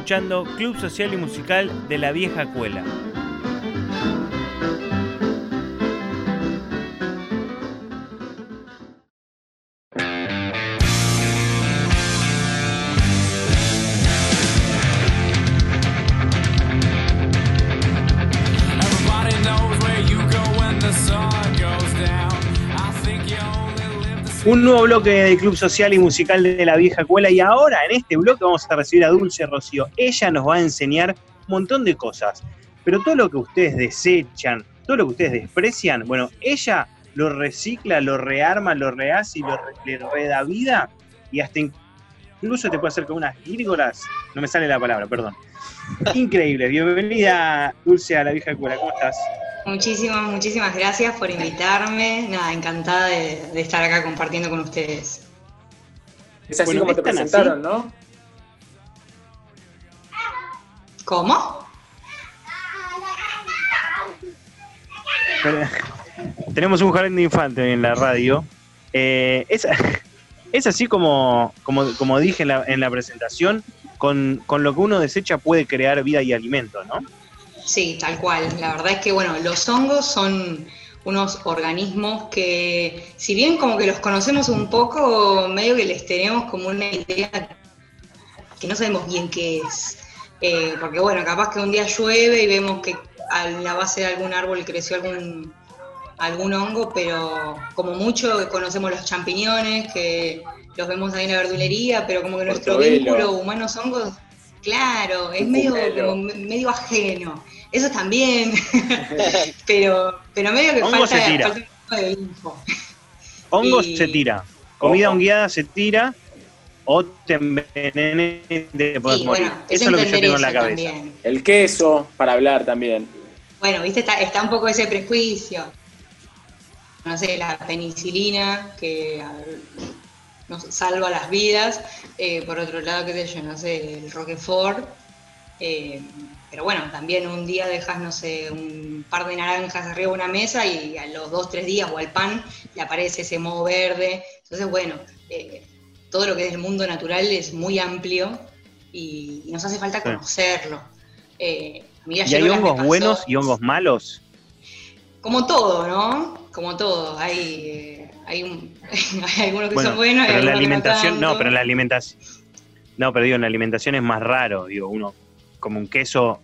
Club Social y Musical de la Vieja Cuela. Nuevo bloque de Club Social y Musical de la Vieja Escuela y ahora en este bloque vamos a recibir a Dulce Rocío. Ella nos va a enseñar un montón de cosas, pero todo lo que ustedes desechan, todo lo que ustedes desprecian, bueno, ella lo recicla, lo rearma, lo rehace y lo le reda vida y hasta incluso te puede hacer con unas gírgolas, no me sale la palabra, perdón. Increíble, bienvenida Dulce a la Vieja Escuela, ¿cómo estás? Muchísimas, muchísimas gracias por invitarme. Nada, encantada de, de estar acá compartiendo con ustedes. Es así Bueno, como te presentaron, ¿no? ¿Cómo? Pero- tenemos un jardín de infante en la radio. Eh, es, es así como, como, como dije en la, en la presentación, con, con lo que uno desecha puede crear vida y alimento, ¿no? Sí, tal cual. La verdad es que, bueno, los hongos son unos organismos que, si bien como que los conocemos un poco, medio que les tenemos como una idea que no sabemos bien qué es. Eh, porque bueno, capaz que un día llueve y vemos que a la base de algún árbol creció algún, algún hongo, pero como mucho conocemos los champiñones, que los vemos ahí en la verdulería, pero como que nuestro vínculo humanos-hongos, claro, es medio, como medio ajeno. Eso también, pero, pero medio que Hongo falta, se tira. falta un poco de info. Hongos Y- se tira, comida hongueada se tira o te envenenes te puedes Y morir. bueno, Eso es lo que yo tengo en la cabeza. también. El queso, para hablar también. Bueno, viste, está, está un poco ese prejuicio. No sé, la penicilina, que a ver, nos salva las vidas. Eh, por otro lado, qué sé yo, no sé, el Roquefort. Eh, pero bueno, también un día dejas, no sé, un par de naranjas arriba de una mesa y a los dos, tres días o al pan le aparece ese moho verde. Entonces, bueno, eh, todo lo que es el mundo natural es muy amplio y, y nos hace falta conocerlo. Eh, a mí ¿Y hay hongos pasó- buenos y hongos malos? Como todo, ¿no? Como todo. Hay, eh, hay, un- hay algunos que Bueno, son buenos y pero en la no alimentación, no, tanto. pero en la alimentación, no, pero digo, en la alimentación es más raro, digo, uno, como un queso,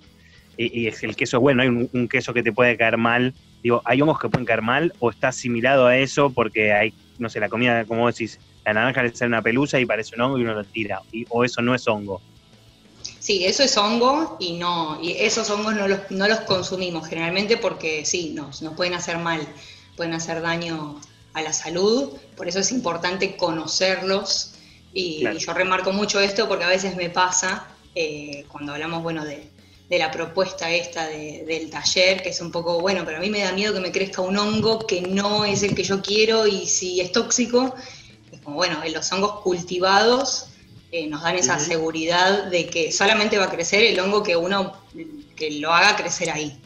y, y es- el queso es bueno, hay un, un queso que te puede caer mal, digo, ¿hay hongos que pueden caer mal o está asimilado a eso porque hay, no sé, la comida, como decís, la naranja le sale una pelusa y parece un hongo y uno lo tira, y- o eso no es hongo? Sí, eso es hongo y no, y esos hongos no los, no los consumimos generalmente porque sí, nos, nos pueden hacer mal, pueden hacer daño a la salud, por eso es importante conocerlos y, Claro. y yo remarco mucho esto porque a veces me pasa eh, cuando hablamos, bueno, de, de la propuesta esta de- del taller, que es un poco, bueno, pero a mí me da miedo que me crezca un hongo que no es el que yo quiero y si es tóxico, es como, bueno, en los hongos cultivados eh, nos dan esa seguridad de que solamente va a crecer el hongo que uno que lo haga crecer ahí.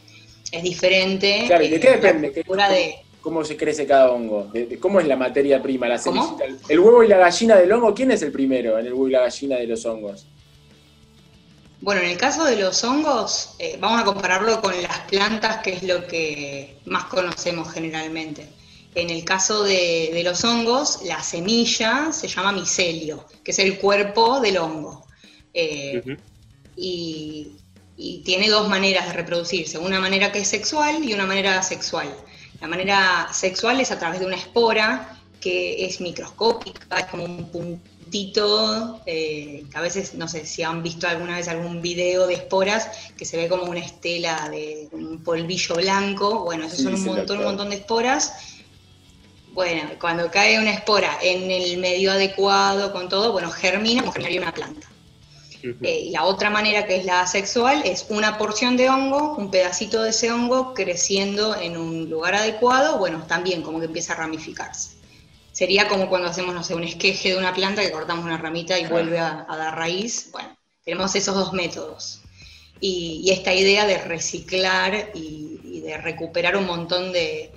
Es diferente. Claro, ¿y de eh, qué depende? ¿Qué- cultura de, ¿Cómo se crece cada hongo? ¿De- de ¿Cómo es la materia prima, la ¿Cómo? semillita? El huevo y la gallina del hongo, ¿quién es el primero en el huevo y la gallina de los hongos? Bueno, en el caso de los hongos, eh, vamos a compararlo con las plantas, que es lo que más conocemos generalmente. En el caso de, de los hongos, la semilla se llama micelio, que es el cuerpo del hongo. Eh, y, y tiene dos maneras de reproducirse, una manera que es sexual y una manera asexual. La manera sexual es a través de una espora que es microscópica, es como un eh, que a veces, no sé si han visto alguna vez algún video de esporas, que se ve como una estela de un polvillo blanco, bueno, esos Sí, son un montón, un montón de esporas. Bueno, cuando cae una espora en el medio adecuado, con todo, bueno, germina como germinaría una planta. Eh, y la otra manera que es la asexual es una porción de hongo, un pedacito de ese hongo creciendo en un lugar adecuado, bueno, también como que empieza a ramificarse. Sería como cuando hacemos, no sé, un esqueje de una planta que cortamos una ramita y Claro. vuelve a, a dar raíz. Bueno, tenemos esos dos métodos. Y, y esta idea de reciclar y, y de recuperar un montón de,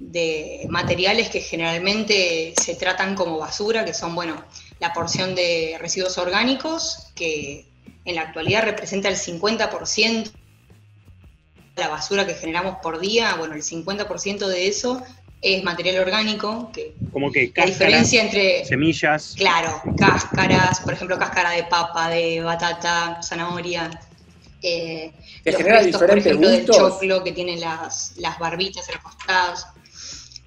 de materiales que generalmente se tratan como basura, que son, bueno, la porción de residuos orgánicos, que en la actualidad representa el 50% de la basura que generamos por día, bueno, el 50% de eso es material orgánico, que Como que la cáscaras, diferencia entre, semillas, claro, cáscaras, por ejemplo, cáscara de papa, de batata, zanahoria, eh, ¿Te los genera restos, por diferentes ejemplo, del gustos? choclo que tiene las, las barbitas en los costados.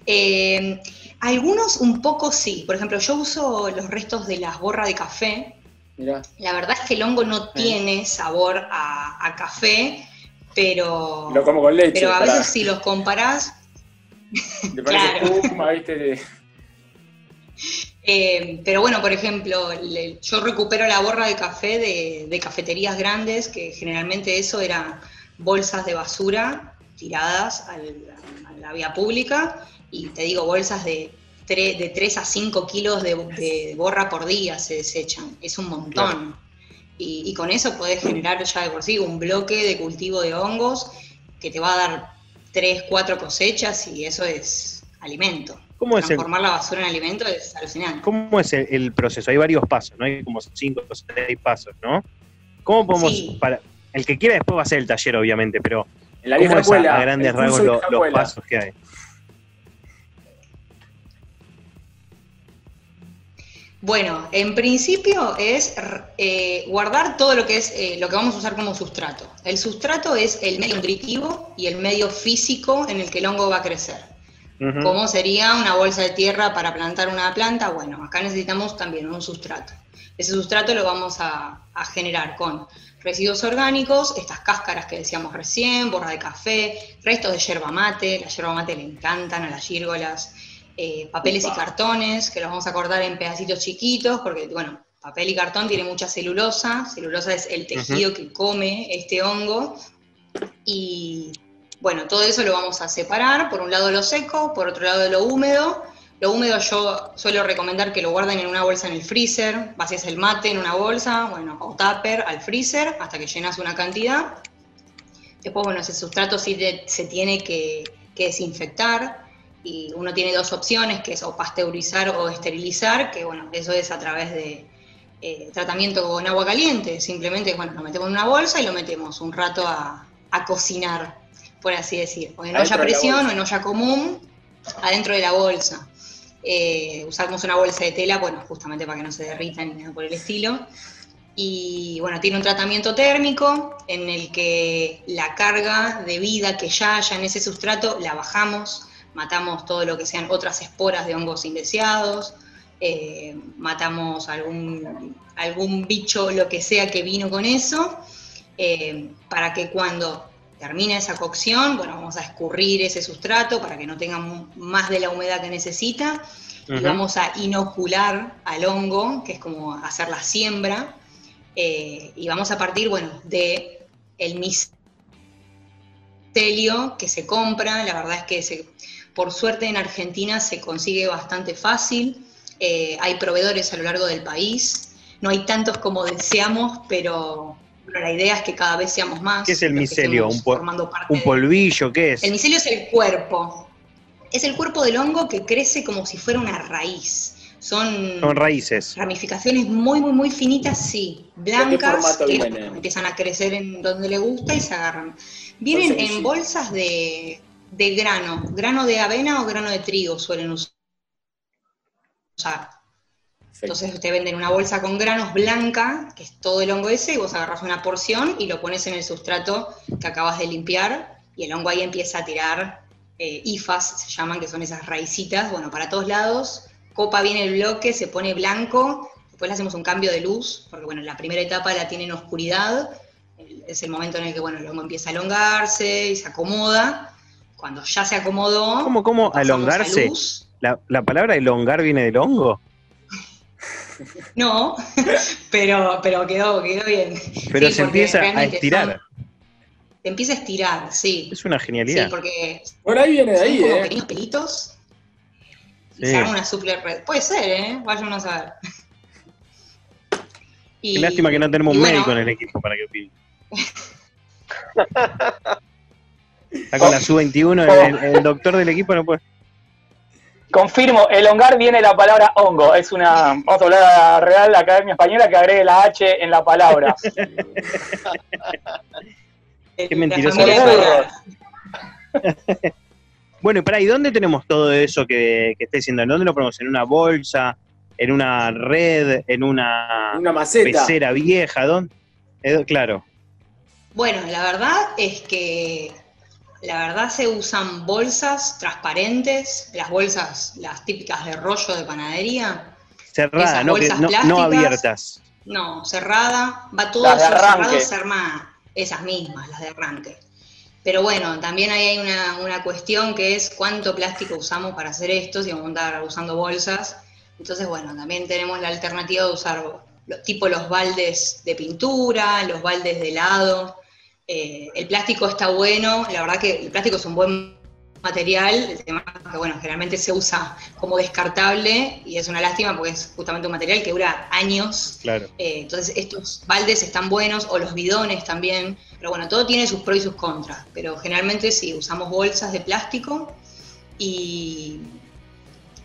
Eh, algunos un poco sí. Por ejemplo, yo uso los restos de las borras de café. Mirá. La verdad es que el hongo no tiene sabor a, a café, pero, Lo como con leche. pero a para- veces si los comparás, Le pones claro. ¿viste? De- Eh, pero bueno, por ejemplo, le- yo recupero la borra de café de, de cafeterías grandes, que generalmente eso eran bolsas de basura tiradas al- a la vía pública, y te digo, bolsas de, tre- de 3 a 5 kilos de, de borra por día se desechan, es un montón. Y, y con eso podés generar ya de por sí un bloque de cultivo de hongos que te va a dar 3, 4 cosechas y eso es alimento. ¿Cómo es el- Transformar la basura en alimento es alucinante. ¿Cómo es el, el proceso? Hay varios pasos, ¿no? Hay como cinco o seis pasos, ¿no? ¿Cómo podemos, Sí. para el que quiera después va a hacer el taller, obviamente, pero En la ¿cómo vieja es a- escuela, a grandes el rasgos lo- los pasos que hay? Bueno, en principio es eh, guardar todo lo que es eh, lo que vamos a usar como sustrato. El sustrato es el medio nutritivo y el medio físico en el que el hongo va a crecer. ¿Cómo sería una bolsa de tierra para plantar una planta? Bueno, acá necesitamos también un sustrato. Ese sustrato lo vamos a, a generar con residuos orgánicos, estas cáscaras que decíamos recién, borra de café, restos de yerba mate, la yerba mate le encantan a las gírgolas, eh, papeles y cartones, que los vamos a cortar en pedacitos chiquitos, porque, bueno, papel y cartón tiene mucha celulosa, celulosa es el tejido que come este hongo, y, Bueno, todo eso lo vamos a separar, por un lado lo seco, por otro lado lo húmedo. Lo húmedo yo suelo recomendar que lo guarden en una bolsa en el freezer, vacías el mate en una bolsa, bueno, o tupper al freezer hasta que llenas una cantidad. Después, bueno, ese sustrato sí de- se tiene que, que desinfectar y uno tiene dos opciones, que es o pasteurizar o esterilizar, que bueno, eso es a través de eh, tratamiento con agua caliente. Simplemente, bueno, lo metemos en una bolsa y lo metemos un rato a, a cocinar, por así decir. O en Adentro olla presión o en olla común, adentro de la bolsa. Eh, usamos una bolsa de tela, bueno, justamente para que no se derrita ni nada por el estilo. Y bueno, tiene un tratamiento térmico en el que la carga de vida que ya haya en ese sustrato la bajamos, matamos todo lo que sean otras esporas de hongos indeseados, eh, matamos algún, algún bicho, lo que sea que vino con eso, eh, para que cuando termine esa cocción, bueno, vamos a escurrir ese sustrato para que no tenga más de la humedad que necesita. Y vamos a inocular al hongo, que es como hacer la siembra, eh, y vamos a partir, bueno, de el micelio que se compra, la verdad es que se- por suerte en Argentina se consigue bastante fácil, eh, hay proveedores a lo largo del país, no hay tantos como deseamos, pero, pero la idea es que cada vez seamos más. ¿Qué es el micelio? ¿Un, po- formando parte un de- polvillo? ¿Qué es? el micelio es el cuerpo. Es el cuerpo del hongo que crece como si fuera una raíz. Son Son raíces. ramificaciones muy, muy, muy finitas, sí. ¿De qué Blancas, que viene? empiezan a crecer en donde le gusta y se agarran. Vienen en bolsas de, de grano, grano de avena o grano de trigo suelen us- usar. Entonces te venden una bolsa con granos blanca, que es todo el hongo ese, y vos agarras una porción y lo pones en el sustrato que acabas de limpiar, y el hongo ahí empieza a tirar eh, hifas, se llaman, que son esas raicitas, bueno, para todos lados, copa bien el bloque, se pone blanco, después le hacemos un cambio de luz, porque bueno, la primera etapa la tiene en oscuridad, es el momento en el que bueno, el hongo empieza a elongarse y se acomoda, cuando ya se acomodó, ¿Cómo, cómo luz. ¿La, la palabra elongar viene del hongo? No, pero, pero quedó, quedó bien. Pero Sí, se empieza a estirar. son- se empieza a estirar, sí. Es una Sí, genialidad. porque Por ahí viene de ahí, como ¿eh? pequeños pelitos y Sí. se una super red. Puede ser, ¿eh? Vayan a saber. Y- Qué lástima que no tenemos un bueno, médico en el equipo para que opine. Está con la sub-21, el, el- el doctor del equipo no puede. Confirmo, elongar viene de la palabra hongo. Es una, vamos a hablar a la Real Academia Española que agregue la H en la palabra. Qué mentiroso. Bueno, y para, ¿y dónde tenemos todo eso que, que esté diciendo? ¿En dónde lo ponemos? ¿En una bolsa? ¿En una red? ¿En una, Una maceta. pecera vieja? ¿Dónde? Eh, claro. Bueno, la verdad es que la verdad se usan bolsas transparentes, las bolsas, las típicas de rollo de panadería. Cerrada, Esas no, que- no, abiertas. No, cerrada, va todo cerrado, se arma esas mismas, las de arranque. Pero bueno, también ahí hay una, una cuestión que es cuánto plástico usamos para hacer esto, si vamos a andar usando bolsas. Entonces, bueno, también tenemos la alternativa de usar tipo los baldes de pintura, los baldes de helado. Eh, el plástico está bueno, la verdad que el plástico es un buen material, el tema que bueno, generalmente se usa como descartable y es una lástima porque es justamente un material que dura años Claro. eh, entonces estos baldes están buenos, o los bidones también, pero bueno, todo tiene sus pros y sus contras, pero generalmente sí, usamos bolsas de plástico y,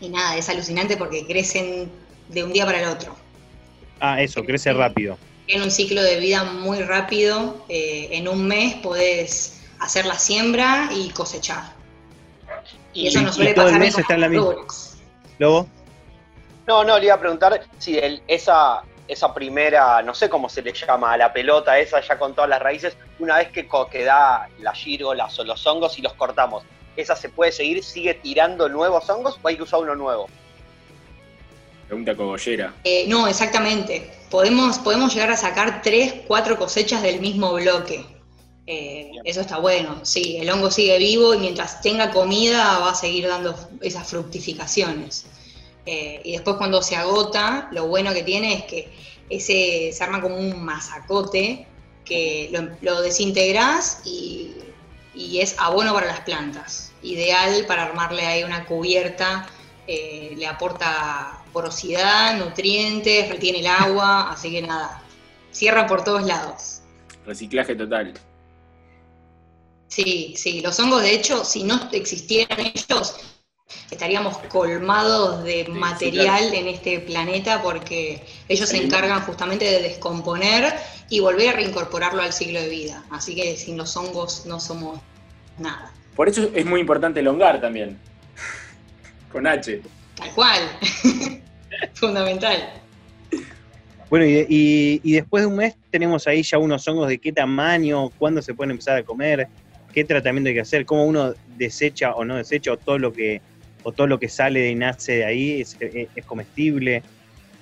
y nada, es alucinante porque crecen de un día para el otro. Ah, eso, crece rápido. Tienen un ciclo de vida muy rápido, eh, en un mes podés hacer la siembra y cosechar. Y eso Y- no y suele todo el pasar ni mes está en la misma. ¿Lobo? No, no, le iba a preguntar si el- esa, esa primera, no sé cómo se le llama, a la pelota esa ya con todas las raíces, una vez que, co- que da la gírgolas o los hongos y los cortamos, ¿esa se puede seguir? ¿Sigue tirando nuevos hongos o hay que usar uno nuevo? Pregunta cogollera. Eh, no, exactamente. Podemos, podemos llegar a sacar tres, cuatro cosechas del mismo bloque. Eh, eso está bueno. Sí, el hongo sigue vivo y mientras tenga comida va a seguir dando esas fructificaciones. Eh, y después cuando se agota, lo bueno que tiene es que ese se arma como un masacote que lo, lo desintegrás y y es abono para las plantas. Ideal para armarle ahí una cubierta, eh, le aporta porosidad, nutrientes, retiene el agua, así que nada, cierra por todos lados. Reciclaje total. Sí, sí, los hongos de hecho, si no existieran ellos, estaríamos colmados de material en este planeta porque ellos se encargan justamente de descomponer y volver a reincorporarlo al ciclo de vida. Así que sin los hongos no somos nada. Por eso es muy importante elongar también. Con H. Tal cual. Fundamental. Bueno, y, y- y después de un mes tenemos ahí ya unos hongos de qué tamaño, cuándo se pueden empezar a comer, qué tratamiento hay que hacer, cómo uno desecha o no desecha, o todo lo que, o todo lo que sale y nace de ahí es, es- es comestible.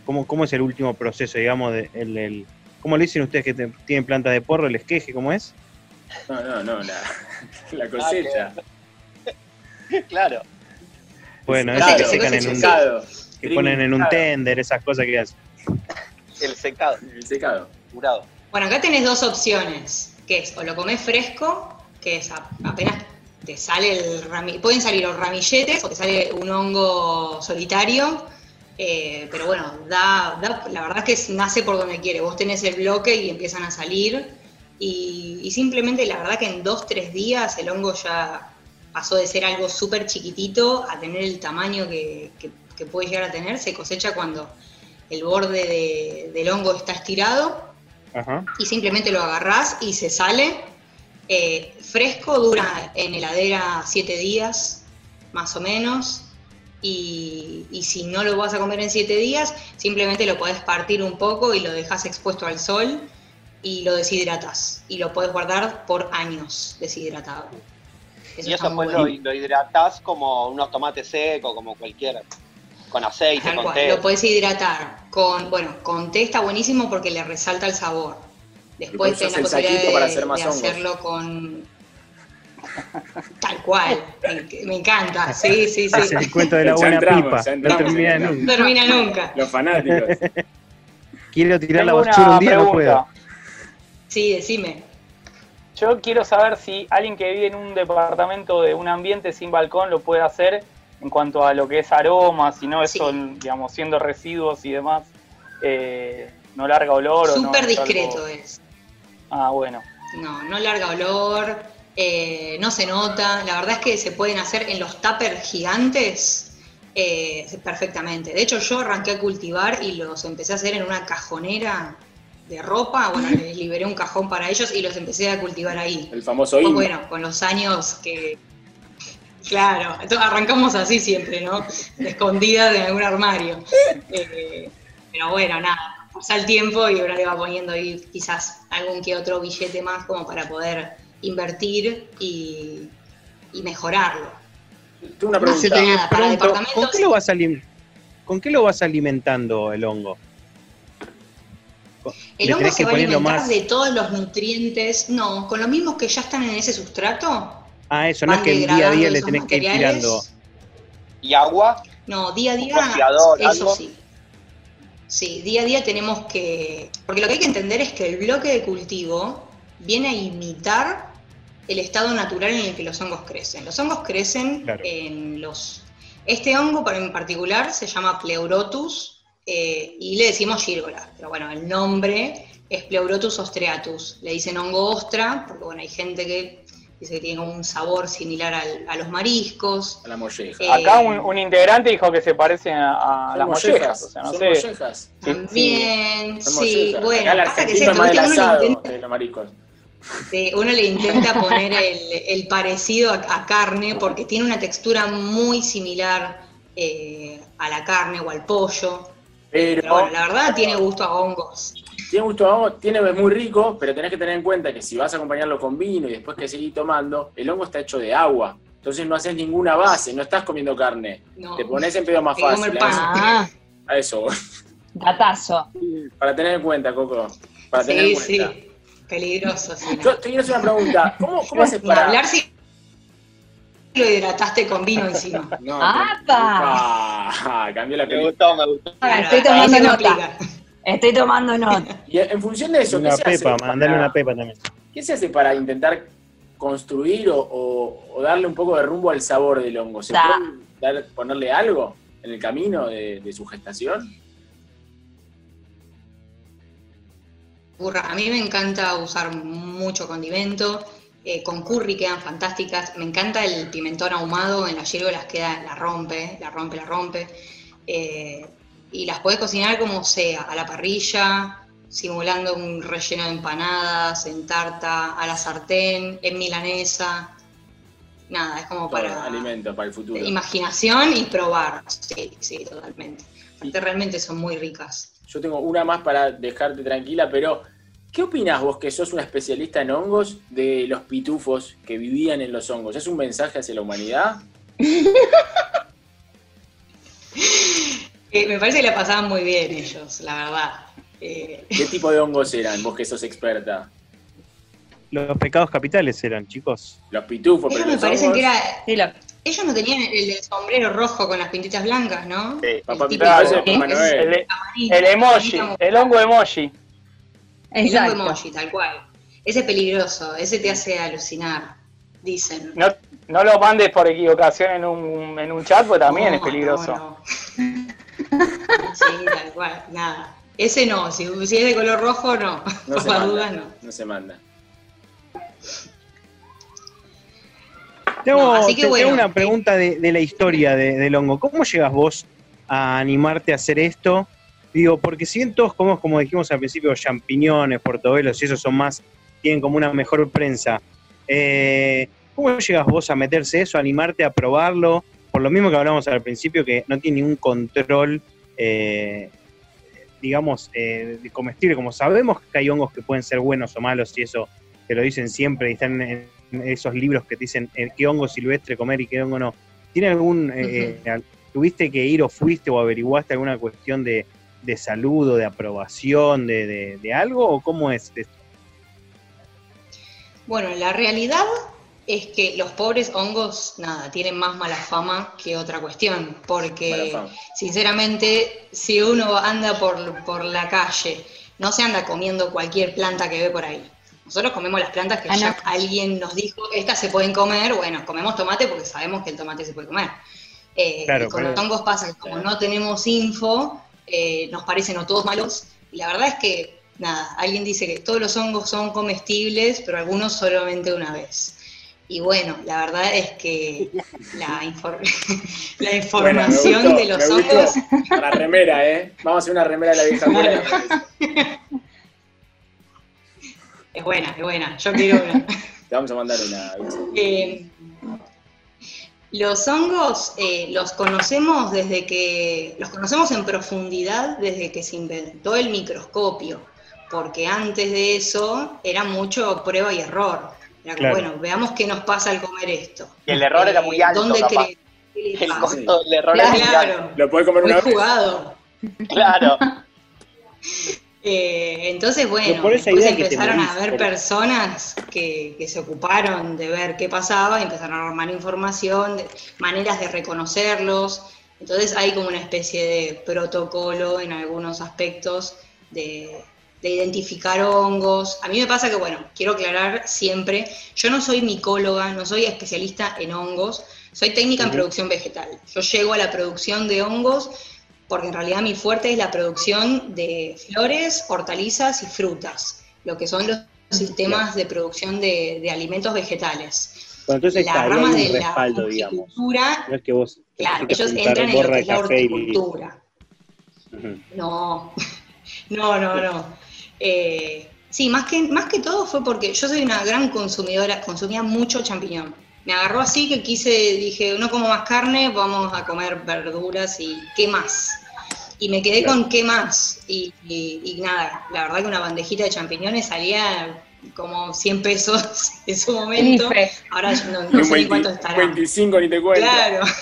¿Cómo, ¿Cómo es el último proceso, digamos, de, el, el- ¿cómo le dicen ustedes que te- tienen plantas de porro, el esqueje, cómo es? No, no, no, la, la cosecha. Claro. Bueno, Secado, eso que secan en un, secado. Que ponen en un tender, esas cosas que hacen. El secado. El secado. Curado. Bueno, acá tenés dos opciones, que es o lo comés fresco, que es a- apenas te sale el rami- pueden salir los ramilletes o te sale un hongo solitario, eh, pero bueno, da, da- la verdad es que nace por donde quiere, vos tenés el bloque y empiezan a salir y, y simplemente la verdad que en dos, tres días el hongo ya pasó de ser algo súper chiquitito a tener el tamaño que, que- que puede llegar a tener, se cosecha cuando el borde de- del hongo está estirado Ajá. y simplemente lo agarrás y se sale. Eh, fresco dura en heladera 7 días, más o menos. Y, y si no lo vas a comer en 7 días, simplemente lo podés partir un poco y lo dejas expuesto al sol y lo deshidratas. Y lo podés guardar por años deshidratado. Eso y eso pues lo, bueno. lo hidratás como unos tomates secos, como cualquiera. Con aceite, Tal con cual, té. Lo podés hidratar con, bueno, con té está buenísimo porque le resalta el sabor. Después tenés la posibilidad de, para hacer más de hongos. hacerlo con... Tal cual, me, me encanta, sí, sí, sí. Es el cuento de la buena entramos, pipa. No termina entramos. nunca. No termina nunca. Los fanáticos. Quiero tirar la Tengo una un día, no puedo. Sí, decime. Yo quiero saber si alguien que vive en un departamento de un ambiente sin balcón lo puede hacer en cuanto a lo que es aromas, si no eso, digamos, siendo residuos y demás, eh, no larga olor no. Súper es algo- discreto es. Ah, bueno. No, no larga olor, eh, no se nota. La verdad es que se pueden hacer en los tuppers gigantes eh, perfectamente. De hecho, yo arranqué a cultivar y los empecé a hacer en una cajonera de ropa. Bueno, les liberé un cajón para ellos y los empecé a cultivar ahí. El famoso Pues bueno, con los años que. Claro, entonces arrancamos así siempre, ¿no? Escondida de algún armario. Eh, pero bueno, nada, pasa el tiempo y uno le va poniendo ahí quizás algún que otro billete más como para poder invertir y, y mejorarlo. Tengo una pregunta. nada, para Pregunto, ¿con, qué lo vas alim- ¿Con qué lo vas alimentando el hongo? el ¿Le hongo se que va a alimentar más? de todos los nutrientes, no, con los mismos que ya están en ese sustrato. Ah, eso, no es que el día a día le tenés que ir tirando. ¿Y agua? No, día a día, eso algo? sí. Sí, día a día tenemos que... Porque lo que hay que entender es que el bloque de cultivo viene a imitar el estado natural en el que los hongos crecen. Los hongos crecen Claro. en los... Este hongo para- en particular se llama Pleurotus eh, y le decimos gírgola, pero bueno, el nombre es Pleurotus ostreatus. Le dicen hongo ostra porque bueno, hay gente que dice que tiene como un sabor similar al- a los mariscos. A la molleja. Eh, Acá un, un integrante dijo que se parecen a, las mollejas, mollejas, o sea, no son sé. mollejas. También, sí, bueno, Acá pasa que es esto, uno, le asado intenta, de los uno le intenta poner el, el parecido a, a carne porque tiene una textura muy similar eh, a la carne o al pollo. Pero, Pero bueno, la verdad tiene gusto a hongos. Tiene gusto a hongo, tiene, es muy rico, pero tenés que tener en cuenta que si vas a acompañarlo con vino y después que seguís tomando, el hongo está hecho de agua. Entonces no haces ninguna base, no estás comiendo carne. No. Te pones en pedo más fácil. A eso, pan. Ah, a eso voy. datazo. Para tener en cuenta, Coco. Para tener en Sí, cuenta. sí, peligroso. Sí, Yo te quiero hacer una pregunta. ¿Cómo, cómo haces para.? hablar si lo hidrataste con vino encima. No, ¡Apa! Ah, cambió la Me película. gustó, me gustó. Ah, Claro, estoy tomando nota. Estoy tomando nota. Y en función de eso, ¿qué Una se hace? mandale para- una pepa también. ¿Qué se hace para intentar construir o, o- o darle un poco de rumbo al sabor del hongo? ¿Se Da. puede dar- ponerle algo en el camino de, de su gestación? Burra, A mí me encanta usar mucho condimento. eh, con curry quedan fantásticas. Me encanta el pimentón ahumado en las hierbolas, queda, la rompe, la rompe, la rompe. Eh, y las podés cocinar como sea, a la parrilla, simulando un relleno de empanadas, en tarta, a la sartén, en milanesa. Nada, es como Para para alimento, para el futuro. imaginación y probar. Sí, sí, totalmente. Aparte, Realmente son muy ricas. Yo tengo una más para dejarte tranquila, pero ¿qué opinás vos que sos una especialista en hongos de los pitufos que vivían en los hongos? ¿Es un mensaje hacia la humanidad? Eh, me parece que la pasaban muy bien ellos, la verdad. Eh, ¿Qué tipo de hongos eran vos que sos experta? Los pecados capitales eran, chicos. Los pitufos, ellos pero me parecen hongos... que era. Ellos no tenían el sombrero rojo con las pintitas blancas, ¿no? Papá típico- Pitufo, ese es. Papá Noel. El, el emoji, el hongo emoji. El Exacto. hongo emoji, tal cual. Ese es peligroso, ese te hace alucinar, dicen. No, no lo mandes por equivocación en un, en un chat, porque también No, es peligroso. no, Sí, tal cual, nada. Ese no, si, si es de color rojo, no. No se manda. duda, no. No se manda. Tengo, No, así te- tengo una pregunta de, de la historia de- del hongo. ¿Cómo llegas vos a animarte a hacer esto? Digo, porque si bien todos comemos, como dijimos al principio, champiñones, portobelos y esos son más, tienen como una mejor prensa. eh, ¿Cómo llegas vos a meterse eso, a animarte a probarlo? Por lo mismo que hablamos al principio, que no tiene ningún control, eh, digamos, eh, de comestible. Como sabemos que hay hongos que pueden ser buenos o malos y eso te lo dicen siempre y están en esos libros que te dicen eh, qué hongo silvestre comer y qué hongo no. ¿Tiene algún, tuviste que ir o fuiste o averiguaste alguna cuestión de, de salud o de aprobación de, de- de algo o cómo es esto? Bueno, la realidad es que los pobres hongos, nada, tienen más mala fama que otra cuestión, porque sinceramente, si uno anda por, por la calle, no se anda comiendo cualquier planta que ve por ahí. Nosotros comemos las plantas que Ah, ya no. alguien nos dijo, estas se pueden comer, bueno, comemos tomate porque sabemos que el tomate se puede comer. Eh, Claro, y con los hongos pasa que como no tenemos info, eh, nos parecen o todos malos, y la verdad es que, nada, alguien dice que todos los hongos son comestibles, pero algunos solamente una vez. Y bueno, la verdad es que la, infor- la Bueno, me información gustó, de los hongos... Para remera, ¿eh? Vamos a hacer una remera de la vieja. Es buena, es buena, yo quiero una. Te vamos a mandar una. Eh, los hongos eh, los conocemos desde que los conocemos en profundidad desde que se inventó el microscopio, porque antes de eso era mucho prueba y error. Era como, Claro. bueno, veamos qué nos pasa al comer esto. Y el error era muy Eh, alto, ¿Dónde capaz. El costo del error es muy Claro, alto. Lo podés comer muy una vez. jugado. Claro. Eh, entonces, bueno, después empezaron a haber personas que, que se ocuparon de ver qué pasaba y empezaron a armar información, de- maneras de reconocerlos. Entonces hay como una especie de protocolo en algunos aspectos de, de identificar hongos. A mí me pasa que, bueno, quiero aclarar siempre, yo no soy micóloga, no soy especialista en hongos, soy técnica en producción vegetal. Yo llego a la producción de hongos porque en realidad mi fuerte es la producción de flores, hortalizas y frutas, lo que son los sistemas de producción de, de alimentos vegetales. Bueno, entonces La rama de un la respaldo, horticultura, No es que vos claro, ellos entran en lo que es la y horticultura. No, no, no, no. Eh, sí, más que, más que todo fue porque yo soy una gran consumidora, consumía mucho champiñón. Me agarró así que quise, dije, no como más carne, vamos a comer verduras y qué más. Y me quedé con qué más. Y, y- y nada, la verdad que una bandejita de champiñones salía como 100 pesos en su momento. Ahora yo no, sé ni 20 cuánto estará. 25 ni te cuento. Claro.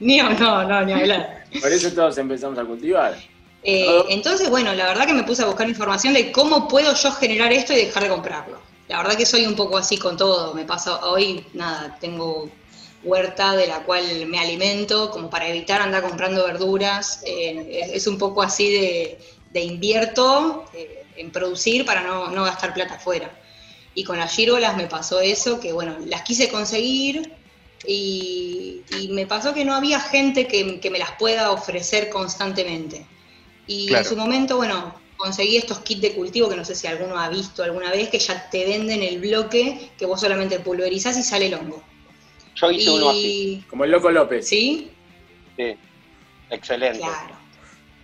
Ni no, no, ni hablar. Por eso todos empezamos a cultivar. Eh, entonces, bueno, la verdad que me puse a buscar información de cómo puedo yo generar esto y dejar de comprarlo. La verdad que soy un poco así con todo. Me pasa hoy, nada, tengo huerta de la cual me alimento, como para evitar andar comprando verduras. Eh, es, es un poco así de, de invierto eh, en producir para no, no gastar plata afuera. Y con las gírgolas me pasó eso, que bueno, las quise conseguir y, y me pasó que no había gente que, que me las pueda ofrecer constantemente. Y Claro. en su momento, bueno, conseguí estos kits de cultivo que no sé si alguno ha visto alguna vez, que ya te venden el bloque que vos solamente pulverizás y sale el hongo. Yo hice y... uno así. Como el Loco López. ¿Sí? Sí. Excelente. Claro.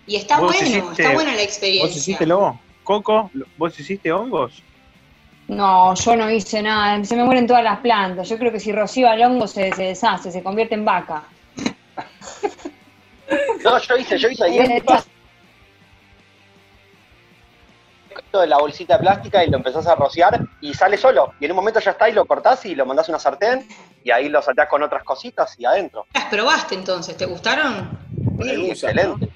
Y está ¿Vos bueno, hiciste- está buena la experiencia. ¿Vos hiciste lobo? Coco, ¿vos hiciste hongos? No, yo no hice nada, se me mueren todas las plantas. Yo creo que si rocío al hongo se, se deshace, se convierte en vaca. No, yo hice, yo hice Eh, de la bolsita plástica y lo empezás a rociar y sale solo. Y en un momento ya está y lo cortás y lo mandás a una sartén y ahí lo salteás con otras cositas y adentro. Las probaste entonces, ¿te gustaron? Sí, excelente.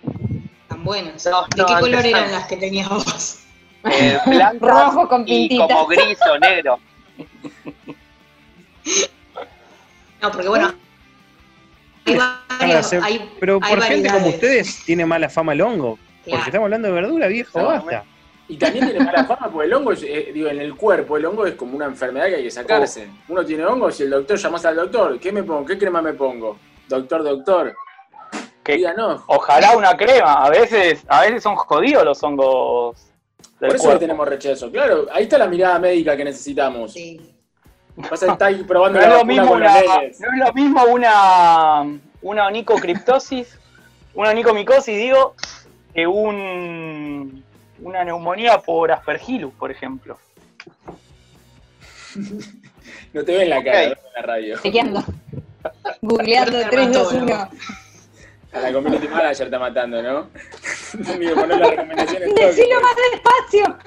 Tan buenas. No, ¿De no, qué color antes- eran las que tenías vos? Eh, blancas Rojo con y pintitas. como gris o negro. No, porque bueno, hay hacer- hay, Pero hay por gente como ustedes tiene mala fama el hongo. Claro. Porque estamos hablando de verdura, viejo, No, basta. Y también tiene mala fama porque el hongo, es, eh, digo, en el cuerpo, el hongo es como una enfermedad que hay que sacarse. Uno tiene hongos y el doctor llamas al doctor, ¿qué me pongo? ¿Qué crema me pongo? Doctor, doctor. Que- Diga, no. Ojalá una crema. A veces, a veces son jodidos los hongos del Por eso cuerpo. le tenemos rechazo. Claro, ahí está la mirada médica que necesitamos. Vas a estar ahí probando No es, la lo vacuna mismo con una, no es lo mismo una, una onicocriptosis, una onicomicosis, digo, que un, una neumonía por aspergillus, por ejemplo. No te ven la cara, Ok. no en la radio. Chequeando. Googleando 3, 2, 1. A la community manager está matando, ¿no? Amigo, poner la recomendación en toque. Decilo más despacio.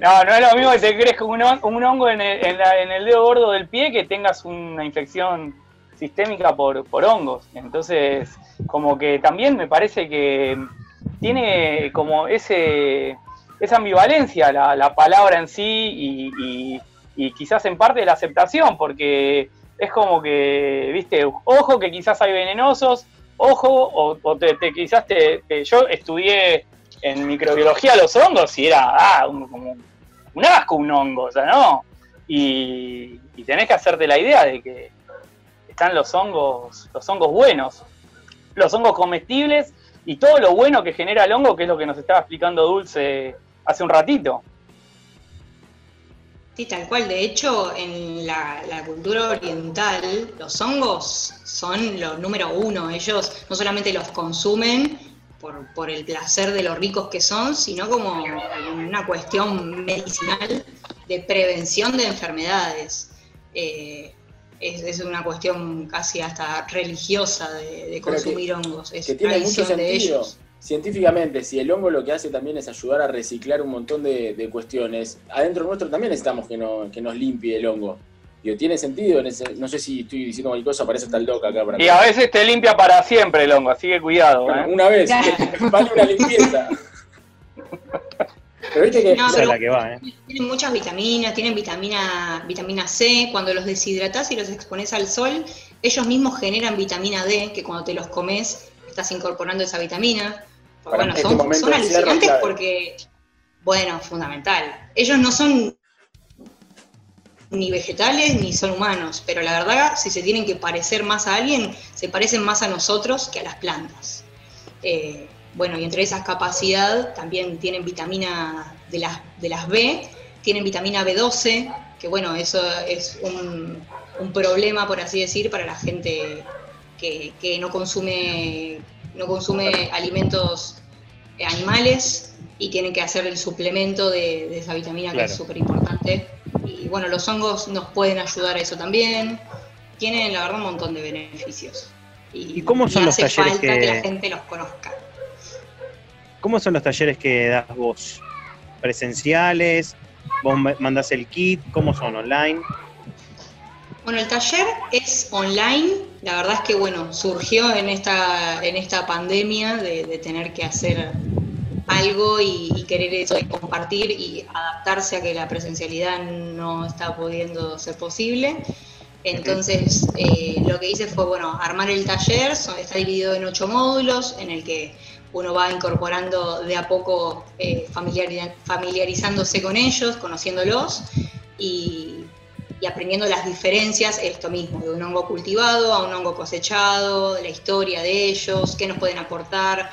No, no es lo mismo que te crees con un, un hongo en el, en la- en el dedo gordo del pie que tengas una infección sistémica por, por hongos. Entonces, como que también me parece que tiene como ese esa ambivalencia la, la palabra en sí y, y- quizás en parte la aceptación, porque es como que, viste, ojo que quizás hay venenosos, ojo, o, te, quizás te, te- yo estudié en microbiología los hongos y era ah, un, como un asco un hongo, o sea, no. Y, y tenés que hacerte la idea de que están los hongos, los hongos buenos, los hongos comestibles y todo lo bueno que genera el hongo, que es lo que nos estaba explicando Dulce hace un ratito. Sí, tal cual. De hecho, en la, cultura oriental, los hongos son lo número uno. Ellos no solamente los consumen por, por el placer de lo ricos que son, sino como una cuestión medicinal de prevención de enfermedades. Eh, es, es una cuestión casi hasta religiosa de, de Pero que- consumir hongos. Es que tiene mucho de sentido. ellos. Científicamente, si el hongo lo que hace también es ayudar a reciclar un montón de, de cuestiones, adentro nuestro también necesitamos que, no- que nos limpie el hongo. Digo, tiene sentido, en ese- no sé si estoy diciendo cualquier cosa, está el doc acá. Para Y a veces te limpia para siempre el hongo, así que cuidado. Bueno, ¿eh? una vez, vale una limpieza. Pero viste que... No, Esa pero- es la que va, ¿eh? Tienen muchas vitaminas, tienen vitamina, vitamina C, cuando los deshidratás y los expones al sol, ellos mismos generan vitamina D, que cuando te los comes estás incorporando esa vitamina. Para bueno, este son, cierre, alucinantes porque, bueno, fundamental. Ellos no son ni vegetales ni son humanos, pero la verdad, si se tienen que parecer más a alguien, se parecen más a nosotros que a las plantas. Eh, bueno, y entre esas capacidad también tienen vitamina de las, de las B, tienen vitamina B12, que bueno, eso es un, un problema, por así decir, para la gente que, que no consume, no consume alimentos animales y tienen que hacer el suplemento de, de esa vitamina que es súper importante. Y bueno, los hongos nos pueden ayudar a eso también. Tienen, la verdad, un montón de beneficios. ¿Y cómo son y los hace talleres falta que... la gente los conozca. Cómo son los talleres que das vos? ¿Presenciales? ¿Vos ma- mandás el kit? ¿Cómo son? ¿Online? Bueno, el taller es online. La verdad es que bueno, surgió en esta, en esta pandemia de, tener que hacer algo y, querer eso y compartir y adaptarse a que la presencialidad no está pudiendo ser posible. Entonces, eh, lo que hice fue, bueno, armar el taller, está dividido en ocho módulos, en el que uno va incorporando de a poco, eh, familiari- familiarizándose con ellos, conociéndolos y, y aprendiendo las diferencias, esto mismo, de un hongo cultivado a un hongo cosechado, de la historia de ellos, qué nos pueden aportar,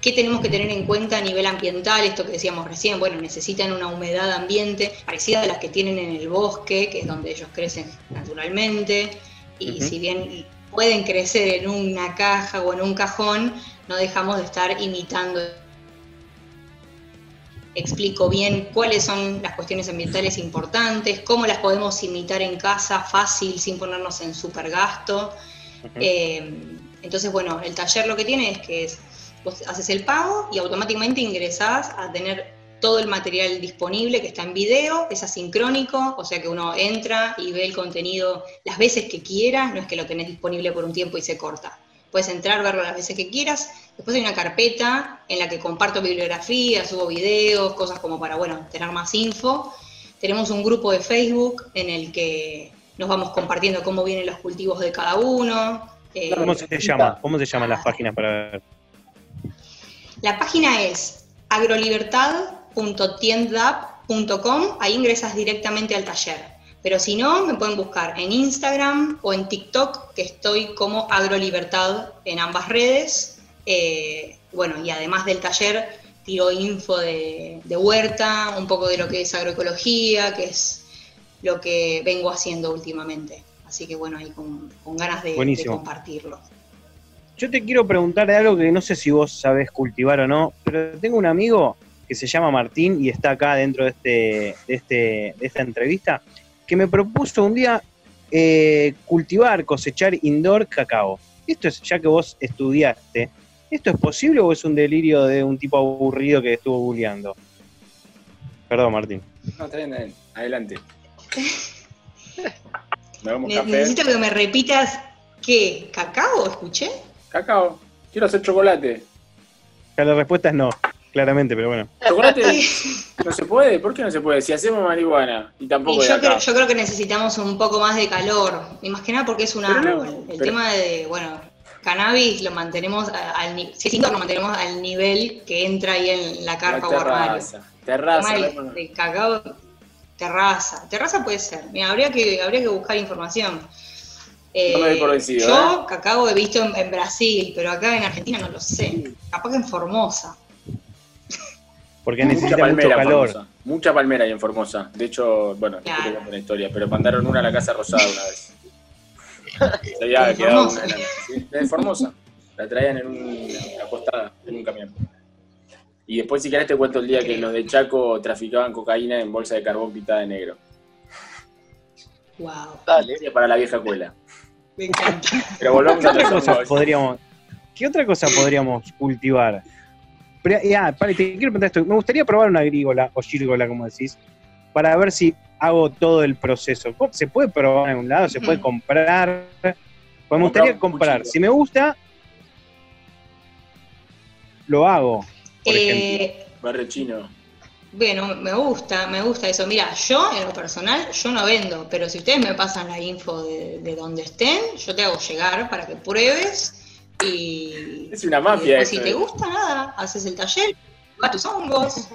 qué tenemos que tener en cuenta a nivel ambiental, esto que decíamos recién, bueno, necesitan una humedad ambiente parecida a las que tienen en el bosque, que es donde ellos crecen naturalmente, y si bien pueden crecer en una caja o en un cajón, no dejamos de estar imitando. Explico bien cuáles son las cuestiones ambientales importantes, cómo las podemos imitar en casa fácil sin ponernos en super gasto. Eh, entonces, bueno, el taller lo que tiene es que es, vos haces el pago y automáticamente ingresás a tener todo el material disponible que está en video, es asincrónico, o sea que uno entra y ve el contenido las veces que quiera, no es que lo tenés disponible por un tiempo y se corta. Puedes entrar, verlo las veces que quieras. Después hay una carpeta en la que comparto bibliografía, subo videos, cosas como para, bueno, tener más info. Tenemos un grupo de Facebook en el que nos vamos compartiendo cómo vienen los cultivos de cada uno. Eh, ¿Cómo se llama? ¿Cómo se llaman las páginas para ver? La página es agrolibertad.tiendapp.com, ahí ingresas directamente al taller. Pero si no, me pueden buscar en Instagram o en TikTok, que estoy como agrolibertad en ambas redes. Eh, bueno, y además del taller, tiro info de, de huerta, un poco de lo que es agroecología, que es lo que vengo haciendo últimamente. Así que bueno, ahí con, con ganas de- de compartirlo. Yo te quiero preguntar de algo que no sé si vos sabés cultivar o no, pero tengo un amigo que se llama Martín y está acá dentro de, este, de, este, de esta entrevista, que me propuso un día eh, cultivar, cosechar indoor cacao. Esto es, ya que vos estudiaste, ¿esto es posible o es un delirio de un tipo aburrido que estuvo bulleando? Perdón, Martín. No, está bien, está bien. Adelante. Café. Necesito que me repitas qué, cacao, escuché. Cacao. Quiero hacer chocolate. Ya la respuesta es no, claramente, pero bueno. ¿Chocolate? ¿No se puede? ¿Por qué no se puede? Si hacemos marihuana y Y tampoco de yo, acá. creo, yo creo que necesitamos un poco más de calor, y más que nada porque es un Pero no, árbol. El pero- tema de, bueno, cannabis lo mantenemos al ni- si lo mantenemos al nivel que entra ahí en la carpa o armario. terraza. El cacao, terraza. Terraza puede ser. Mira, habría que, habría que buscar información. Eh, No me doy por vencido, yo cacao he visto en, en Brasil, pero acá en Argentina no lo sé. Capaz que en Formosa. Porque Mucha necesita mucho palmera en calor. Formosa. Mucha palmera hay en Formosa. De hecho, bueno, después te cuento una historia, pero mandaron una a la Casa Rosada una vez. Se había ¿De quedado Formosa? una, ¿sí? de Formosa. La traían en un, acostada en un camión. Y después, si querés, te cuento el día que los de Chaco traficaban cocaína en bolsa de carbón pintada de negro. Wow. Dale. Para la vieja escuela. Me encanta. Pero volvamos ¿Qué a otra cosa podríamos, ¿qué otra cosa podríamos cultivar? Pero, ya, pare, te quiero preguntar esto. Me gustaría probar una agrícola o gírgola, como decís, para ver si hago todo el proceso. ¿Cómo- ¿Se puede probar en un lado? ¿Se puede comprar? Pues me gustaría comprar. Si me gusta, lo hago. Por ejemplo. Eh, Barrio chino. Bueno, me gusta, me gusta eso. Mira, yo en lo personal, yo no vendo, pero si ustedes me pasan la info de, de donde estén, yo te hago llegar para que pruebes y, Es una y mafia después esto, si te eh. gusta, nada, haces el taller, vas tus hongos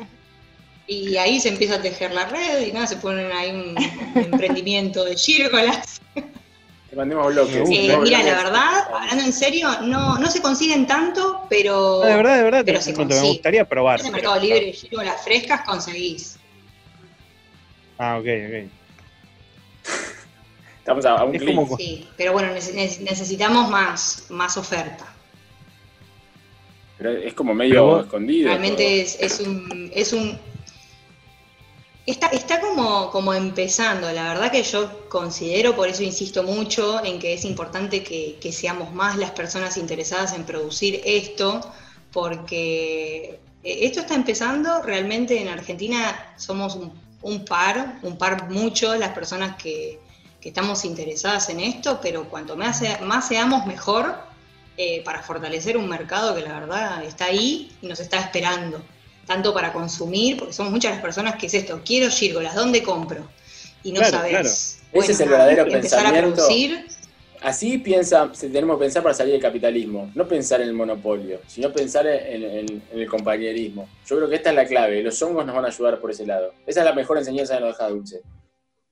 y ahí se empieza a tejer la red y nada, se ponen ahí un, un emprendimiento de gírgolas. Te mandemos bloques. Eh, bloques. mira, la verdad, hablando en serio, no, no se consiguen tanto, pero No, de verdad, de verdad, te pero lo se me gustaría probar. en el pero- Mercado Libre gírgolas frescas conseguís. Ah, ok, ok. Estamos a, a un Es clic. como- Sí, pero bueno, nece- nece- necesitamos más, más oferta. Pero es como medio vos- escondido. Realmente es, es un, es un está, está como, como empezando. La verdad que yo considero, por eso insisto mucho, en que es importante que, que seamos más las personas interesadas en producir esto, porque esto está empezando. Realmente en Argentina somos un, un par, un par mucho las personas que, que estamos interesadas en esto, pero cuanto más, sea- más seamos mejor eh, para fortalecer un mercado que la verdad está ahí y nos está esperando, tanto para consumir, porque somos muchas las personas que es esto, quiero gírgolas, ¿dónde compro? Y no Claro, sabes. claro. Bueno, Ese es el verdadero a pensamiento. producir. así piensa, tenemos que pensar para salir del capitalismo. No pensar en el monopolio, sino pensar en, en- en el compañerismo. Yo creo que esta es la clave. Los hongos nos van a ayudar por ese lado. Esa es la mejor enseñanza que nos deja Dulce.